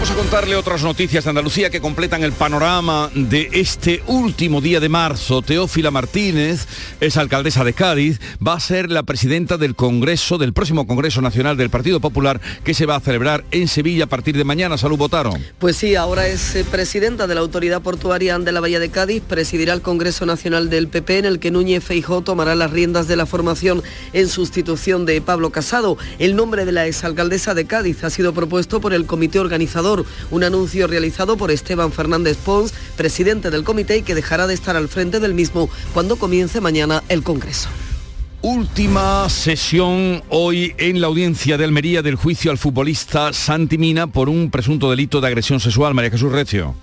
Vamos a contarle otras noticias de Andalucía que completan el panorama de este último día de marzo. Teófila Martínez es alcaldesa de Cádiz, va a ser la presidenta del Congreso, del próximo Congreso Nacional del Partido Popular que se va a celebrar en Sevilla a partir de mañana. Salud, votaron. Pues sí, ahora es eh, presidenta de la Autoridad Portuaria de la Bahía de Cádiz, presidirá el Congreso Nacional del PP en el que Núñez Feijó tomará las riendas de la formación en sustitución de Pablo Casado. El nombre de la exalcaldesa de Cádiz ha sido propuesto por el comité organizador un anuncio realizado por Esteban Fernández Pons, presidente del comité y que dejará de estar al frente del mismo cuando comience mañana el Congreso. Última sesión hoy en la audiencia de Almería del juicio al futbolista Santi Mina por un presunto delito de agresión sexual. María Jesús Recio.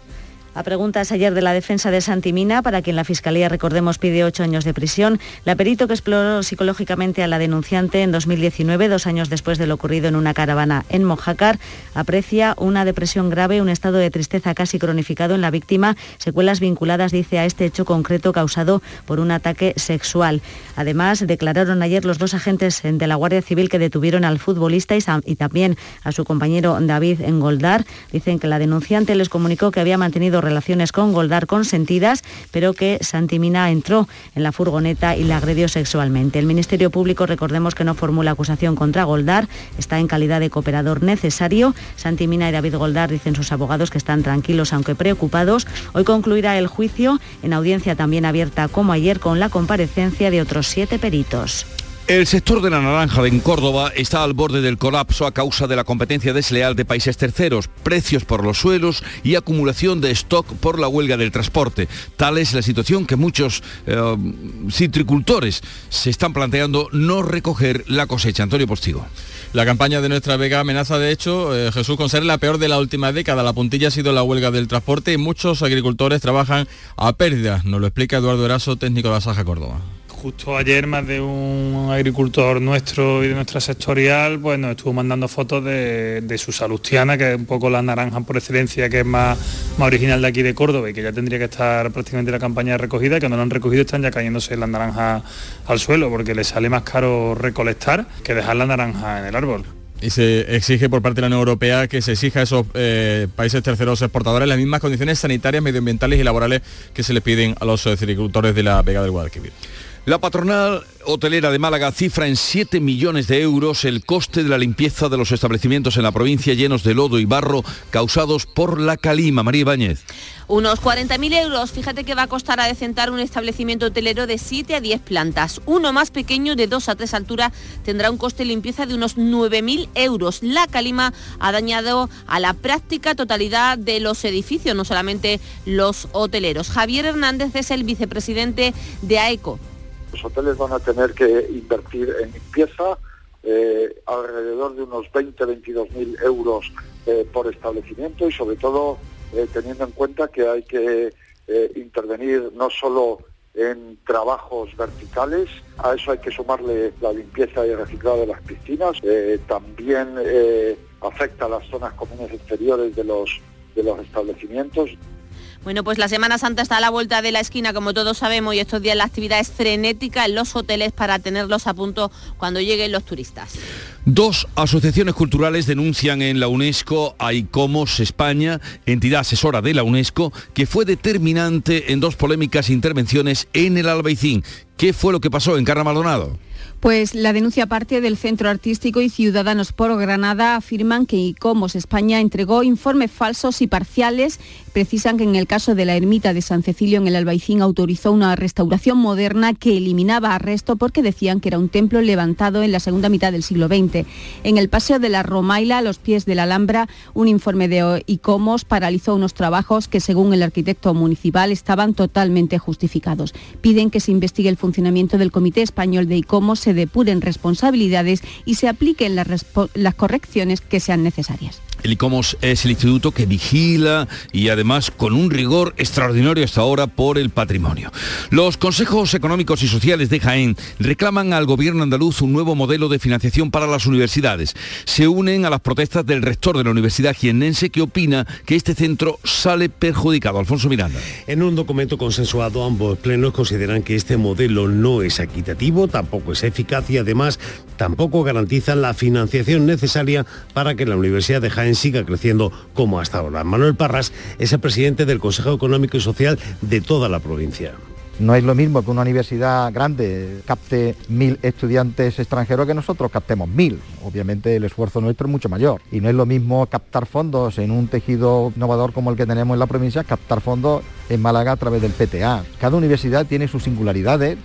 A preguntas ayer de la defensa de Santimina, para quien la Fiscalía, recordemos, pide ocho años de prisión, la perito que exploró psicológicamente a la denunciante en 2019, dos años después de lo ocurrido en una caravana en Mojácar, aprecia una depresión grave, un estado de tristeza casi cronificado en la víctima, secuelas vinculadas, dice, a este hecho concreto causado por un ataque sexual. Además, declararon ayer los dos agentes de la Guardia Civil que detuvieron al futbolista y, también a su compañero David Engoldar. Dicen que la denunciante les comunicó que había mantenido relaciones con Goldar consentidas, pero que Santimina entró en la furgoneta y la agredió sexualmente. El Ministerio Público, recordemos que no formula acusación contra Goldar, está en calidad de cooperador necesario. Santimina y David Goldar dicen sus abogados que están tranquilos aunque preocupados. Hoy concluirá el juicio en audiencia también abierta como ayer con la comparecencia de otros siete peritos. El sector de la naranja en Córdoba está al borde del colapso a causa de la competencia desleal de países terceros, precios por los suelos y acumulación de stock por la huelga del transporte. Tal es la situación que muchos eh, citricultores se están planteando no recoger la cosecha. Antonio Postigo. La campaña de nuestra Vega amenaza, de hecho, eh, Jesús, con ser la peor de la última década. La puntilla ha sido la huelga del transporte y muchos agricultores trabajan a pérdida. Nos lo explica Eduardo Eraso, técnico de la Saja Córdoba justo ayer más de un agricultor nuestro y de nuestra sectorial, pues nos estuvo mandando fotos de, su salustiana, que es un poco la naranja por excelencia, que es más, más original de aquí de Córdoba y que ya tendría que estar prácticamente la campaña de recogida y cuando lo han recogido están ya cayéndose las naranjas al suelo porque les sale más caro recolectar que dejar la naranja en el árbol y se exige por parte de la Unión Europea que se exija a esos eh, países terceros exportadores las mismas condiciones sanitarias, medioambientales y laborales que se les piden a los agricultores de la Vega del Guadalquivir. La patronal hotelera de Málaga cifra en 7 millones de euros el coste de la limpieza de los establecimientos en la provincia llenos de lodo y barro causados por la calima. María Ibáñez. Unos 40.000 euros. Fíjate que va a costar adecentar un establecimiento hotelero de 7 a 10 plantas. Uno más pequeño de 2 a 3 alturas tendrá un coste de limpieza de unos 9.000 euros. La calima ha dañado a la práctica totalidad de los edificios, no solamente los hoteleros. Javier Hernández es el vicepresidente de AECO los hoteles van a tener que invertir en limpieza eh, alrededor de unos 20-22 mil euros eh, por establecimiento y sobre todo eh, teniendo en cuenta que hay que intervenir no solo en trabajos verticales, a eso hay que sumarle la limpieza y reciclado de las piscinas, también afecta a las zonas comunes exteriores de los, de los establecimientos. Bueno, pues la Semana Santa está a la vuelta de la esquina, como todos sabemos, y estos días la actividad es frenética en los hoteles para tenerlos a punto cuando lleguen los turistas. Dos asociaciones culturales denuncian en la UNESCO a ICOMOS España, entidad asesora de la UNESCO, que fue determinante en dos polémicas intervenciones en el Albaicín. ¿Qué fue lo que pasó en Carra Maldonado? Pues la denuncia parte del Centro Artístico y Ciudadanos por Granada afirman que ICOMOS España entregó informes falsos y parciales. Precisan que en el caso de la ermita de San Cecilio en el Albaicín autorizó una restauración moderna que eliminaba arresto porque decían que era un templo levantado en la segunda mitad del siglo XX. En el Paseo de la Romaila, a los pies de la Alhambra, un informe de ICOMOS paralizó unos trabajos que según el arquitecto municipal estaban totalmente justificados. Piden que se investigue el funcionamiento del Comité Español de ICOMOS se depuren responsabilidades y se apliquen las, las correcciones que sean necesarias. El ICOMOS es el instituto que vigila y además con un rigor extraordinario hasta ahora por el patrimonio. Los consejos económicos y sociales de Jaén reclaman al gobierno andaluz un nuevo modelo de financiación para las universidades. Se unen a las protestas del rector de la Universidad jiennense que opina que este centro sale perjudicado. Alfonso Miranda. En un documento consensuado ambos plenos consideran que este modelo no es equitativo, tampoco es eficaz y además tampoco garantiza la financiación necesaria para que la Universidad de Jaén siga creciendo como hasta ahora. Manuel Parras es el presidente del Consejo Económico y Social de toda la provincia. No es lo mismo que una universidad grande capte mil estudiantes extranjeros que nosotros captemos mil. Obviamente el esfuerzo nuestro es mucho mayor. Y no es lo mismo captar fondos en un tejido innovador como el que tenemos en la provincia, captar fondos en Málaga a través del PTA. Cada universidad tiene sus singularidades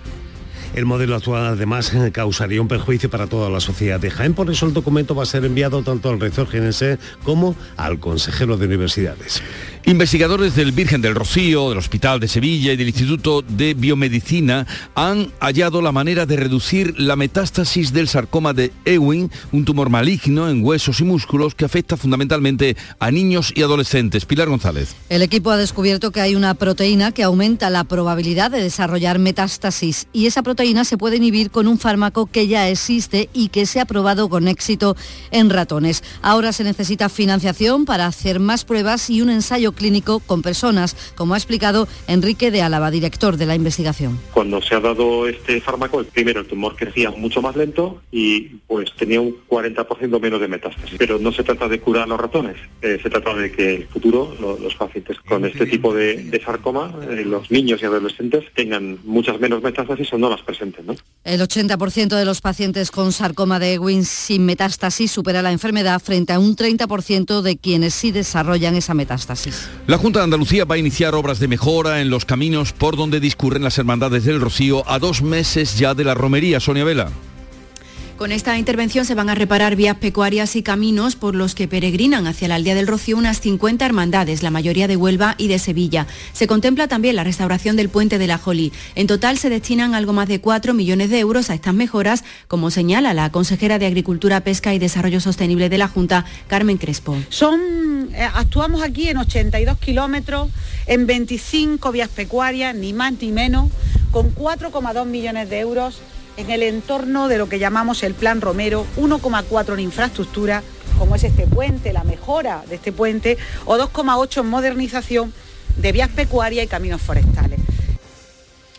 el modelo actual además *laughs* causaría un perjuicio para toda la sociedad de Jaén, por eso el documento va a ser enviado tanto al rector genense como al consejero de universidades. Investigadores del Virgen del Rocío, del Hospital de Sevilla y del Instituto de Biomedicina han hallado la manera de reducir la metástasis del sarcoma de Ewing, un tumor maligno en huesos y músculos que afecta fundamentalmente a niños y adolescentes. Pilar González. El equipo ha descubierto que hay una proteína que aumenta la probabilidad de desarrollar metástasis y esa proteína se puede inhibir con un fármaco que ya existe y que se ha probado con éxito en ratones. Ahora se necesita financiación para hacer más pruebas y un ensayo clínico con personas, como ha explicado Enrique de Álava, director de la investigación. Cuando se ha dado este fármaco, primero el tumor crecía mucho más lento y pues tenía un 40% menos de metástasis. Pero no se trata de curar a los ratones, eh, se trata de que en el futuro los pacientes con este tipo de, sarcoma, eh, los niños y adolescentes, tengan muchas menos metástasis o no las El 80% de los pacientes con sarcoma de Ewing sin metástasis supera la enfermedad frente a un 30% de quienes sí desarrollan esa metástasis. La Junta de Andalucía va a iniciar obras de mejora en los caminos por donde discurren las hermandades del Rocío a dos meses ya de la romería. Sonia Vela. Con esta intervención se van a reparar vías pecuarias y caminos por los que peregrinan hacia la aldea del Rocío unas 50 hermandades, la mayoría de Huelva y de Sevilla. Se contempla también la restauración del puente de la Jolí. En total se destinan algo más de 4 millones de euros a estas mejoras, como señala la consejera de Agricultura, Pesca y Desarrollo Sostenible de la Junta, Carmen Crespo. Son, eh, actuamos aquí en 82 kilómetros, en 25 vías pecuarias, ni más ni menos, con 4,2 millones de euros en el entorno de lo que llamamos el Plan Romero, 1,4 en infraestructura, como es este puente, la mejora de este puente, o 2,8 en modernización de vías pecuarias y caminos forestales.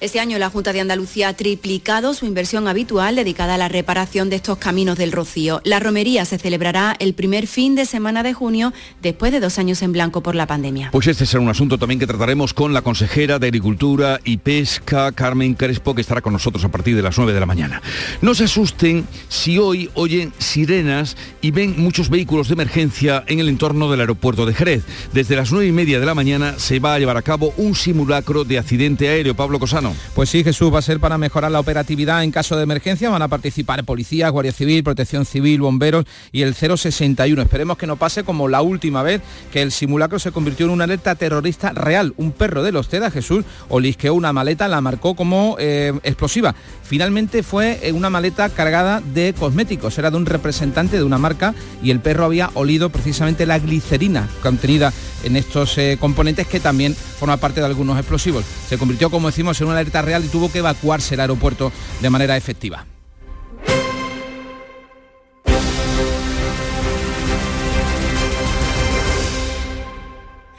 Este año la Junta de Andalucía ha triplicado su inversión habitual dedicada a la reparación de estos caminos del Rocío. La romería se celebrará el primer fin de semana de junio, después de dos años en blanco por la pandemia. Pues este será un asunto también que trataremos con la consejera de Agricultura y Pesca, Carmen Crespo, que estará con nosotros a partir de las 9 de la mañana. No se asusten si hoy oyen sirenas y ven muchos vehículos de emergencia en el entorno del aeropuerto de Jerez. Desde las 9 y media de la mañana se va a llevar a cabo un simulacro de accidente aéreo. Pablo Cosano. Pues sí, Jesús, va a ser para mejorar la operatividad en caso de emergencia. Van a participar policías, Guardia Civil, Protección Civil, bomberos y el 061. Esperemos que no pase como la última vez que el simulacro se convirtió en una alerta terrorista real. Un perro de los TEDA, Jesús, olisqueó una maleta, la marcó como eh, explosiva. Finalmente fue eh, una maleta cargada de cosméticos. Era de un representante de una marca y el perro había olido precisamente la glicerina contenida en estos eh, componentes que también forma parte de algunos explosivos. Se convirtió, como decimos, en una alerta real y tuvo que evacuarse el aeropuerto de manera efectiva.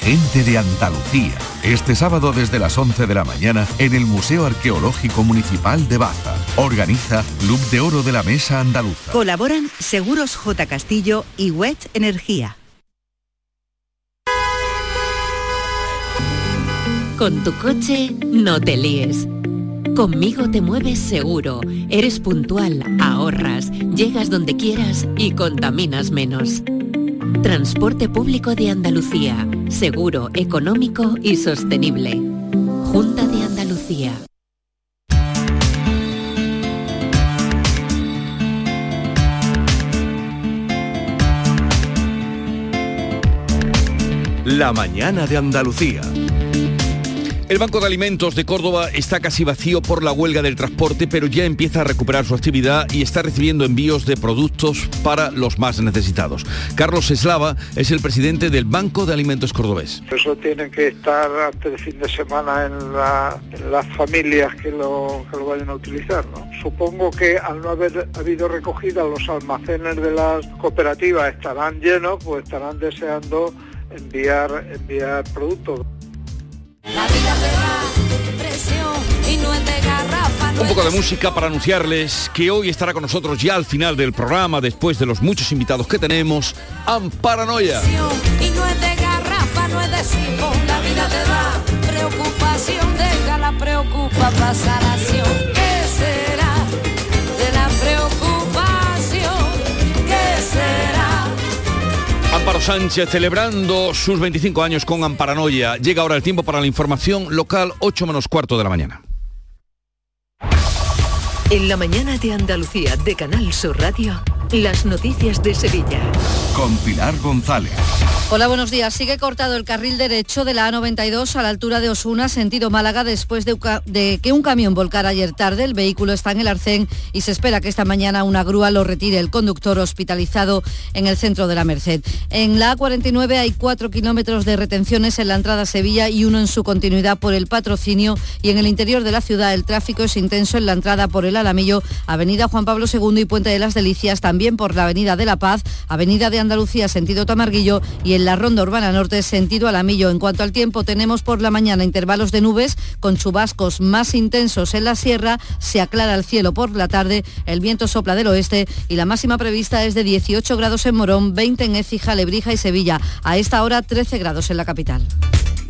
Gente de Andalucía. Este sábado desde las 11 de la mañana en el Museo Arqueológico Municipal de Baza. Organiza Club de Oro de la Mesa Andaluza. Colaboran Seguros J. Castillo y WET Energía. Con tu coche no te líes. Conmigo te mueves seguro, eres puntual, ahorras, llegas donde quieras y contaminas menos. Transporte público de Andalucía. Seguro, económico y sostenible. Junta de Andalucía. La mañana de Andalucía. El Banco de Alimentos de Córdoba está casi vacío por la huelga del transporte, pero ya empieza a recuperar su actividad y está recibiendo envíos de productos para los más necesitados. Carlos Eslava es el presidente del Banco de Alimentos Cordobés. Eso tiene que estar antes del fin de semana en, las familias que lo, que lo vayan a utilizar. ¿no? Supongo que al no haber habido recogida los almacenes de las cooperativas estarán llenos, pues estarán deseando enviar, enviar productos. Un poco de música para anunciarles que hoy estará con nosotros ya al final del programa, después de los muchos invitados que tenemos, Amparanoia. Y no es de garrafa, no es de sifón, la vida te da preocupación, déjala preocupa pasar acción. ¿Qué será Sánchez celebrando sus 25 años con Amparanoia. Llega ahora el tiempo para la información local 8 menos cuarto de la mañana. En la mañana de Andalucía de Canal Sur Radio, las noticias de Sevilla. Con Pilar González. Hola, buenos días. Sigue cortado el carril derecho de la A92 a la altura de Osuna, sentido Málaga, después de, de, que un camión volcara ayer tarde. El vehículo está en el arcén y se espera que esta mañana una grúa lo retire el conductor hospitalizado en el centro de la Merced. En la A49 hay cuatro kilómetros de retenciones en la entrada a Sevilla y uno en su continuidad por el patrocinio y en el interior de la ciudad el tráfico es intenso en la entrada por el Alamillo, Avenida Juan Pablo II y Puente de las Delicias, también por la Avenida de la Paz, Avenida de Andalucía, sentido Tamarguillo y en la Ronda Urbana Norte, sentido Alamillo. En cuanto al tiempo, tenemos por la mañana intervalos de nubes con chubascos más intensos en la sierra, se aclara el cielo por la tarde, el viento sopla del oeste y la máxima prevista es de 18 grados en Morón, 20 en Écija, Lebrija y Sevilla. A esta hora 13 grados en la capital.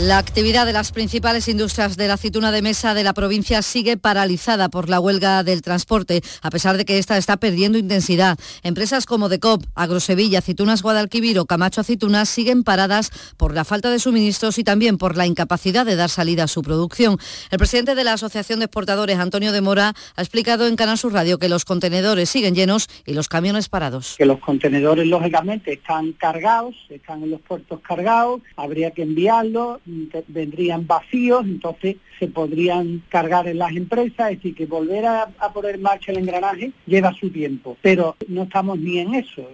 La actividad de las principales industrias de la aceituna de mesa de la provincia sigue paralizada por la huelga del transporte, a pesar de que esta está perdiendo intensidad. Empresas como Decop, Agrosevilla, Aceitunas Guadalquivir o Camacho Aceitunas siguen paradas por la falta de suministros y también por la incapacidad de dar salida a su producción. El presidente de la Asociación de Exportadores, Antonio de Mora, ha explicado en Canal Sur Radio que los contenedores siguen llenos y los camiones parados. Que los contenedores, lógicamente, están cargados, están en los puertos cargados, habría que enviarlos vendrían vacíos, entonces se podrían cargar en las empresas, es decir, que volver a, poner en marcha el engranaje lleva su tiempo, pero no estamos ni en eso.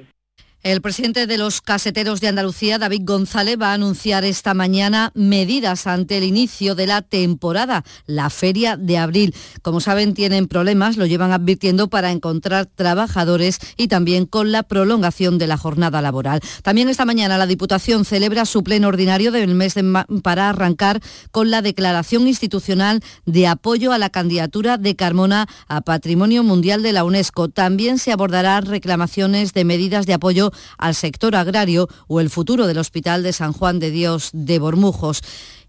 El presidente de los caseteros de Andalucía, David González, va a anunciar esta mañana medidas ante el inicio de la temporada, la feria de abril. Como saben, tienen problemas, lo llevan advirtiendo para encontrar trabajadores y también con la prolongación de la jornada laboral. También esta mañana la Diputación celebra su pleno ordinario del mes de para arrancar con la declaración institucional de apoyo a la candidatura de Carmona a Patrimonio Mundial de la UNESCO. También se abordarán reclamaciones de medidas de apoyo al sector agrario o el futuro del Hospital de San Juan de Dios de Bormujos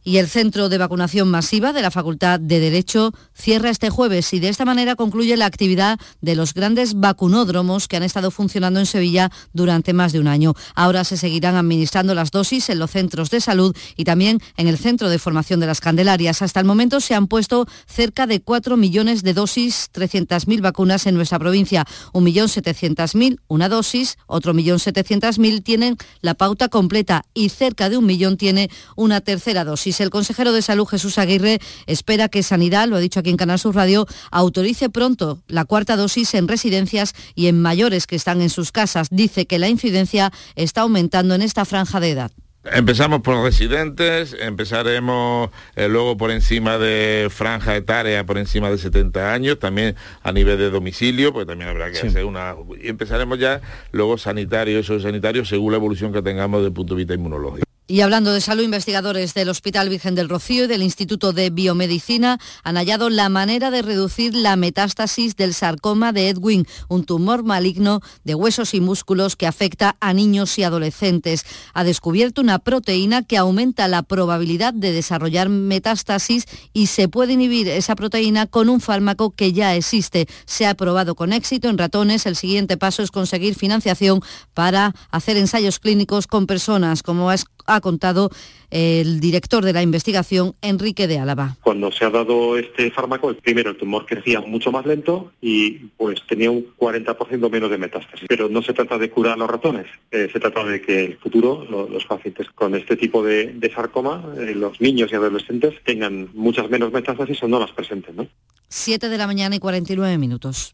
y el centro de vacunación masiva de la Facultad de Derecho cierra este jueves y de esta manera concluye la actividad de los grandes vacunódromos que han estado funcionando en Sevilla durante más de un año. Ahora se seguirán administrando las dosis en los centros de salud y también en el centro de formación de las Candelarias. Hasta el momento se han puesto cerca de 4 millones de dosis, 300.000 vacunas en nuestra provincia. 1.700.000 una dosis, otro 1.700.000 tienen la pauta completa y cerca de un millón tiene una tercera dosis. El consejero de Salud, Jesús Aguirre, espera que Sanidad, lo ha dicho aquí en Canal Sur Radio, autorice pronto la cuarta dosis en residencias y en mayores que están en sus casas. Dice que la incidencia está aumentando en esta franja de edad. Empezamos por residentes, empezaremos eh, luego por encima de franja etaria, por encima de 70 años, también a nivel de domicilio, pues también habrá que hacer una... Y empezaremos ya luego sanitario, eso sanitario, según la evolución que tengamos desde el punto de vista inmunológico. Y hablando de salud, investigadores del Hospital Virgen del Rocío y del Instituto de Biomedicina han hallado la manera de reducir la metástasis del sarcoma de Edwin, un tumor maligno de huesos y músculos que afecta a niños y adolescentes. Ha descubierto una proteína que aumenta la probabilidad de desarrollar metástasis y se puede inhibir esa proteína con un fármaco que ya existe. Se ha probado con éxito en ratones. El siguiente paso es conseguir financiación para hacer ensayos clínicos con personas, como es ha contado el director de la investigación, Enrique de Álava. Cuando se ha dado este fármaco, primero el tumor crecía mucho más lento y pues tenía un 40% menos de metástasis. Pero no se trata de curar a los ratones, eh, se trata de que en el futuro los pacientes con este tipo de, sarcoma, eh, los niños y adolescentes, tengan muchas menos metástasis o no las presenten. ¿no? 7 de la mañana y 49 minutos.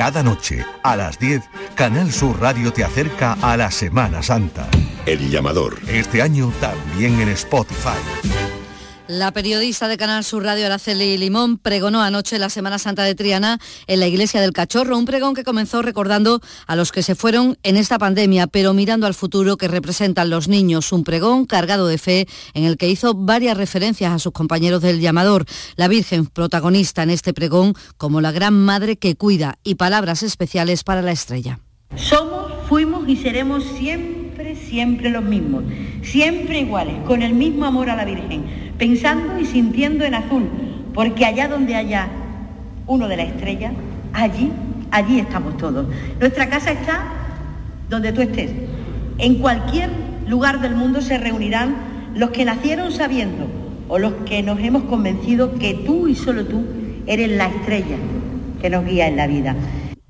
Cada noche, a las 10, Canal Sur Radio te acerca a la Semana Santa. El llamador. Este año también en Spotify. La periodista de Canal Sur Radio Araceli Limón pregonó anoche la Semana Santa de Triana en la Iglesia del Cachorro, un pregón que comenzó recordando a los que se fueron en esta pandemia, pero mirando al futuro que representan los niños, un pregón cargado de fe en el que hizo varias referencias a sus compañeros del llamador, la Virgen protagonista en este pregón como la gran madre que cuida y palabras especiales para la estrella. Somos, fuimos y seremos siempre, siempre los mismos, siempre iguales, con el mismo amor a la Virgen pensando y sintiendo en azul, porque allá donde haya uno de la estrella, allí, allí estamos todos. Nuestra casa está donde tú estés. En cualquier lugar del mundo se reunirán los que nacieron sabiendo o los que nos hemos convencido que tú y solo tú eres la estrella que nos guía en la vida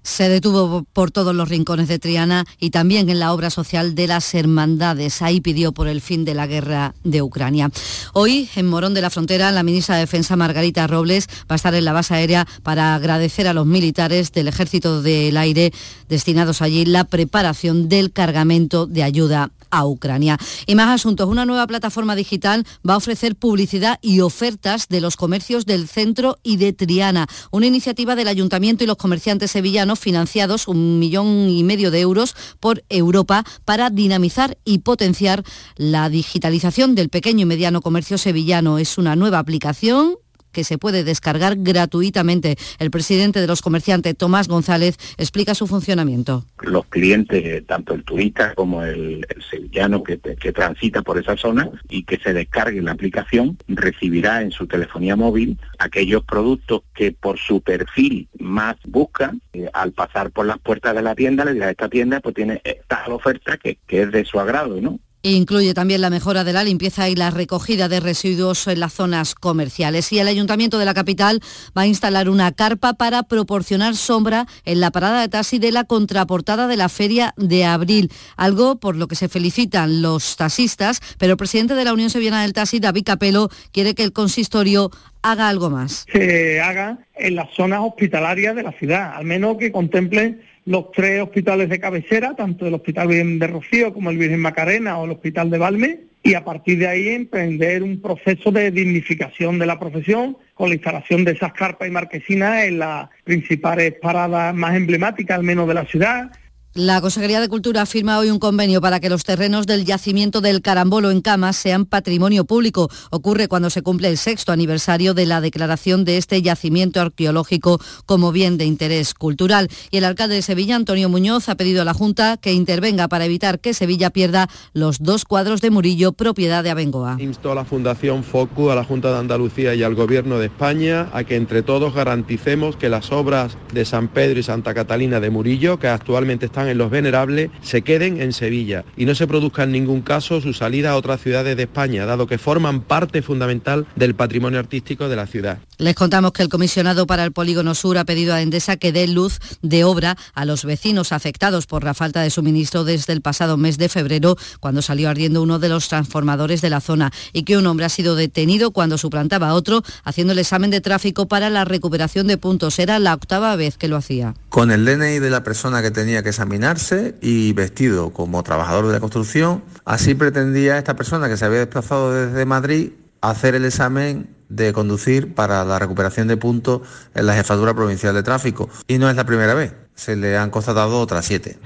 se detuvo por todos los rincones de Triana y también en la obra social de las hermandades. Ahí pidió por el fin de la guerra de Ucrania. Hoy, en Morón de la Frontera, la ministra de Defensa Margarita Robles va a estar en la base aérea para agradecer a los militares del Ejército del Aire destinados allí la preparación del cargamento de ayuda a Ucrania. Y más asuntos. Una nueva plataforma digital va a ofrecer publicidad y ofertas de los comercios del centro y de Triana. Una iniciativa del Ayuntamiento y los comerciantes sevillanos financiados un millón y medio de euros por Europa para dinamizar y potenciar la digitalización del pequeño y mediano comercio sevillano. Es una nueva aplicación que se puede descargar gratuitamente. El presidente de los comerciantes, Tomás González, explica su funcionamiento. Los clientes, tanto el turista como el, sevillano que, transita por esa zona y que se descargue la aplicación, recibirá en su telefonía móvil aquellos productos que por su perfil más buscan. Eh, al pasar por las puertas de la tienda, le dirá, esta tienda pues tiene esta oferta que es de su agrado, ¿no? Incluye también la mejora de la limpieza y la recogida de residuos en las zonas comerciales. Y el Ayuntamiento de la capital va a instalar una carpa para proporcionar sombra en la parada de taxi de la contraportada de la Feria de Abril, algo por lo que se felicitan los taxistas, pero el presidente de la Unión Sevillana del Taxi, David Capelo, quiere que el consistorio haga algo más. Se haga en las zonas hospitalarias de la ciudad, al menos que contemple los tres hospitales de cabecera, tanto el Hospital Virgen de Rocío como el Virgen Macarena o el Hospital de Valme, y a partir de ahí emprender un proceso de dignificación de la profesión con la instalación de esas carpas y marquesinas en las principales paradas más emblemáticas, al menos de la ciudad, la Consejería de Cultura firma hoy un convenio para que los terrenos del yacimiento del Carambolo en Camas sean patrimonio público. Ocurre cuando se cumple el sexto aniversario de la declaración de este yacimiento arqueológico como bien de interés cultural. Y el alcalde de Sevilla, Antonio Muñoz, ha pedido a la Junta que intervenga para evitar que Sevilla pierda los dos cuadros de Murillo, propiedad de Abengoa. Insto a la Fundación FOCU, a la Junta de Andalucía y al Gobierno de España a que entre todos garanticemos que las obras de San Pedro y Santa Catalina de Murillo, que actualmente están están en Los Venerables se queden en Sevilla y no se produzca en ningún caso su salida a otras ciudades de España, dado que forman parte fundamental del patrimonio artístico de la ciudad. Les contamos que el comisionado para el Polígono Sur ha pedido a Endesa que dé luz de obra a los vecinos afectados por la falta de suministro desde el pasado mes de febrero, cuando salió ardiendo uno de los transformadores de la zona y que un hombre ha sido detenido cuando suplantaba a otro haciendo el examen de tráfico para la recuperación de puntos. Era la octava vez que lo hacía. Con el DNI de la persona que tenía que examinarse y vestido como trabajador de la construcción, así pretendía esta persona que se había desplazado desde Madrid hacer el examen de conducir para la recuperación de puntos en la Jefatura Provincial de Tráfico. Y no es la primera vez, se le han constatado otras siete.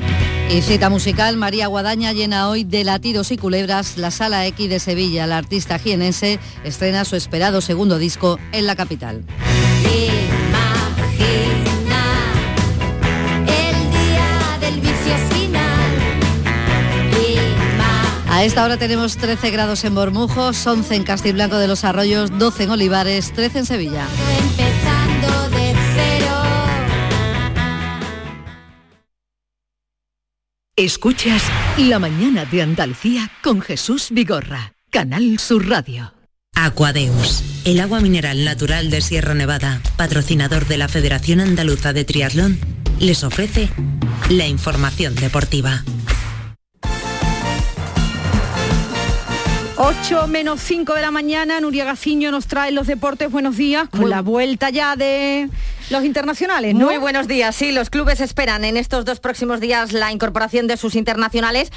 Y cita musical, María Guadaña llena hoy de latidos y culebras la Sala X de Sevilla. La artista jienense estrena su esperado segundo disco en la capital. A esta hora tenemos 13 grados en Bormujos, 11 en Castiblanco de los Arroyos, 12 en Olivares, 13 en Sevilla. Escuchas La mañana de Andalucía con Jesús Vigorra, Canal Sur Radio. Aquadeus, el agua mineral natural de Sierra Nevada, patrocinador de la Federación Andaluza de Triatlón, les ofrece la información deportiva. 8 menos 5 de la mañana, Nuria Gaciño nos trae los deportes. Buenos días, con la vuelta ya de los internacionales, ¿no? Muy buenos días, sí, los clubes esperan en estos dos próximos días la incorporación de sus internacionales,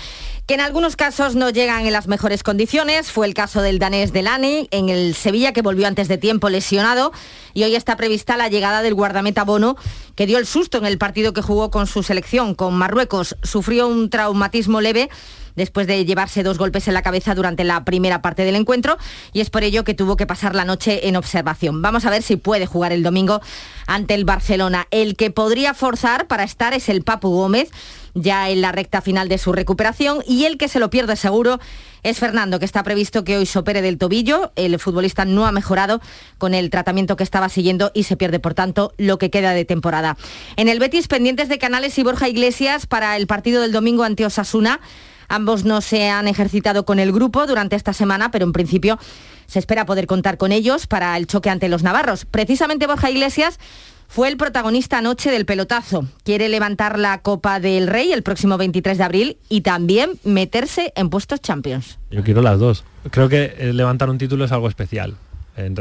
que en algunos casos no llegan en las mejores condiciones. Fue el caso del danés Delane en el Sevilla, que volvió antes de tiempo lesionado, y hoy está prevista la llegada del guardameta Bono, que dio el susto en el partido que jugó con su selección, con Marruecos. Sufrió un traumatismo leve después de llevarse dos golpes en la cabeza durante la primera parte del encuentro y es por ello que tuvo que pasar la noche en observación. Vamos a ver si puede jugar el domingo ante el Barcelona. El que podría forzar para estar es el Papu Gómez ya en la recta final de su recuperación y el que se lo pierde seguro es Fernando, que está previsto que hoy se opere del tobillo. El futbolista no ha mejorado con el tratamiento que estaba siguiendo y se pierde, por tanto, lo que queda de temporada. En el Betis, pendientes de Canales y Borja Iglesias para el partido del domingo ante Osasuna. Ambos no se han ejercitado con el grupo durante esta semana, pero en principio se espera poder contar con ellos para el choque ante los navarros. Precisamente Borja Iglesias fue el protagonista anoche del pelotazo. Quiere levantar la Copa del Rey el próximo 23 de abril y también meterse en puestos Champions. Yo quiero las dos. Creo que eh, levantar un título es algo especial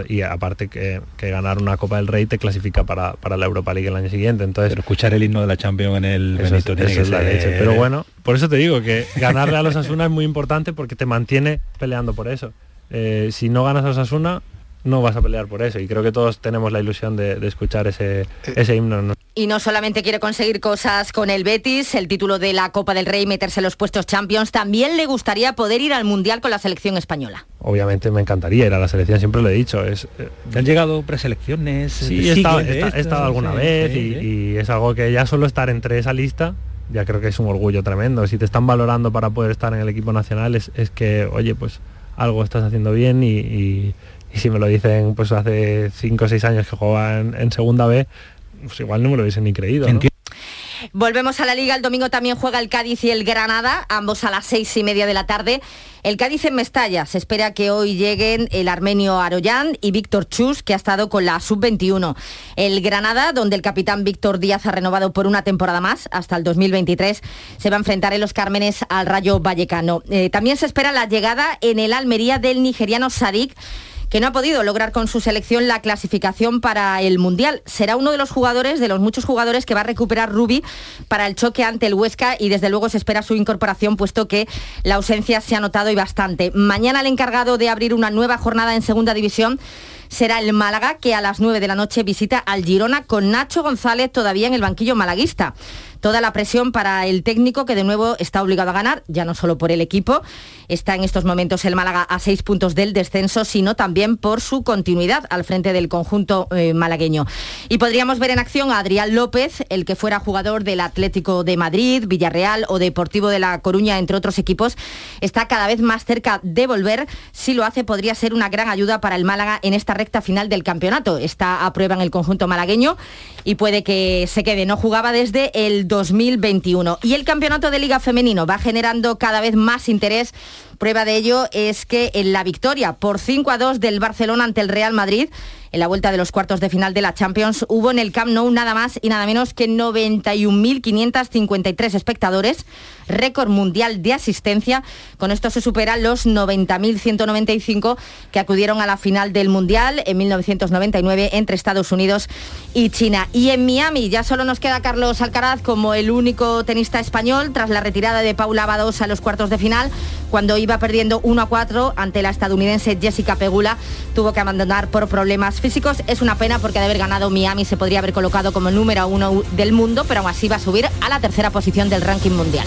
y aparte que, ganar una Copa del Rey te clasifica para, la Europa League el año siguiente. Entonces, pero escuchar el himno de la Champions en el Benito es la leche. Pero bueno, por eso te digo que ganarle a los Asuna es muy importante porque te mantiene peleando por eso. Eh, si no ganas a Osasuna, no vas a pelear por eso. Y creo que todos tenemos la ilusión de, escuchar ese, eh. ese himno. Y no solamente quiere conseguir cosas con el Betis, el título de la Copa del Rey, meterse en los puestos Champions, también le gustaría poder ir al Mundial con la selección española. Obviamente me encantaría ir a la selección, siempre lo he dicho. Es, eh, ¿Te han llegado preselecciones? Sí, he estado, alguna vez y, es algo que ya solo estar entre esa lista ya creo que es un orgullo tremendo. Si te están valorando para poder estar en el equipo nacional es, que, oye, pues algo estás haciendo bien y y si me lo dicen pues hace 5 o 6 años que jugaba en, segunda B, pues igual no me lo hubiesen ni creído. Volvemos a la liga, el domingo también juega el Cádiz y el Granada, ambos a las seis y media de la tarde. El Cádiz en Mestalla, se espera que hoy lleguen el armenio Aroyán y Víctor Chus, que ha estado con la sub-21. El Granada, donde el capitán Víctor Díaz ha renovado por una temporada más, hasta el 2023, se va a enfrentar en los Cármenes al Rayo Vallecano. Eh, también se espera la llegada en el Almería del nigeriano Sadik que no ha podido lograr con su selección la clasificación para el Mundial. Será uno de los jugadores, de los muchos jugadores que va a recuperar Rubi para el choque ante el Huesca y desde luego se espera su incorporación puesto que la ausencia se ha notado y bastante. Mañana el encargado de abrir una nueva jornada en Segunda División será el Málaga que a las 9 de la noche visita al Girona con Nacho González todavía en el banquillo malaguista toda la presión para el técnico que de nuevo está obligado a ganar, ya no solo por el equipo, está en estos momentos el Málaga a seis puntos del descenso, sino también por su continuidad al frente del conjunto eh, malagueño. Y podríamos ver en acción a Adrián López, el que fuera jugador del Atlético de Madrid, Villarreal o Deportivo de La Coruña, entre otros equipos, está cada vez más cerca de volver. Si lo hace, podría ser una gran ayuda para el Málaga en esta recta final del campeonato. Está a prueba en el conjunto malagueño y puede que se quede. No jugaba desde el 2021. Y el campeonato de Liga Femenino va generando cada vez más interés Prueba de ello es que en la victoria por 5 a 2 del Barcelona ante el Real Madrid en la vuelta de los cuartos de final de la Champions hubo en el Camp Nou nada más y nada menos que 91.553 espectadores, récord mundial de asistencia. Con esto se superan los 90.195 que acudieron a la final del Mundial en 1999 entre Estados Unidos y China. Y en Miami ya solo nos queda Carlos Alcaraz como el único tenista español tras la retirada de Paula Badosa a los cuartos de final, cuando iba perdiendo 1 a 4 ante la estadounidense Jessica Pegula, tuvo que abandonar por problemas físicos. Es una pena porque de haber ganado Miami se podría haber colocado como número uno del mundo, pero aún así va a subir a la tercera posición del ranking mundial.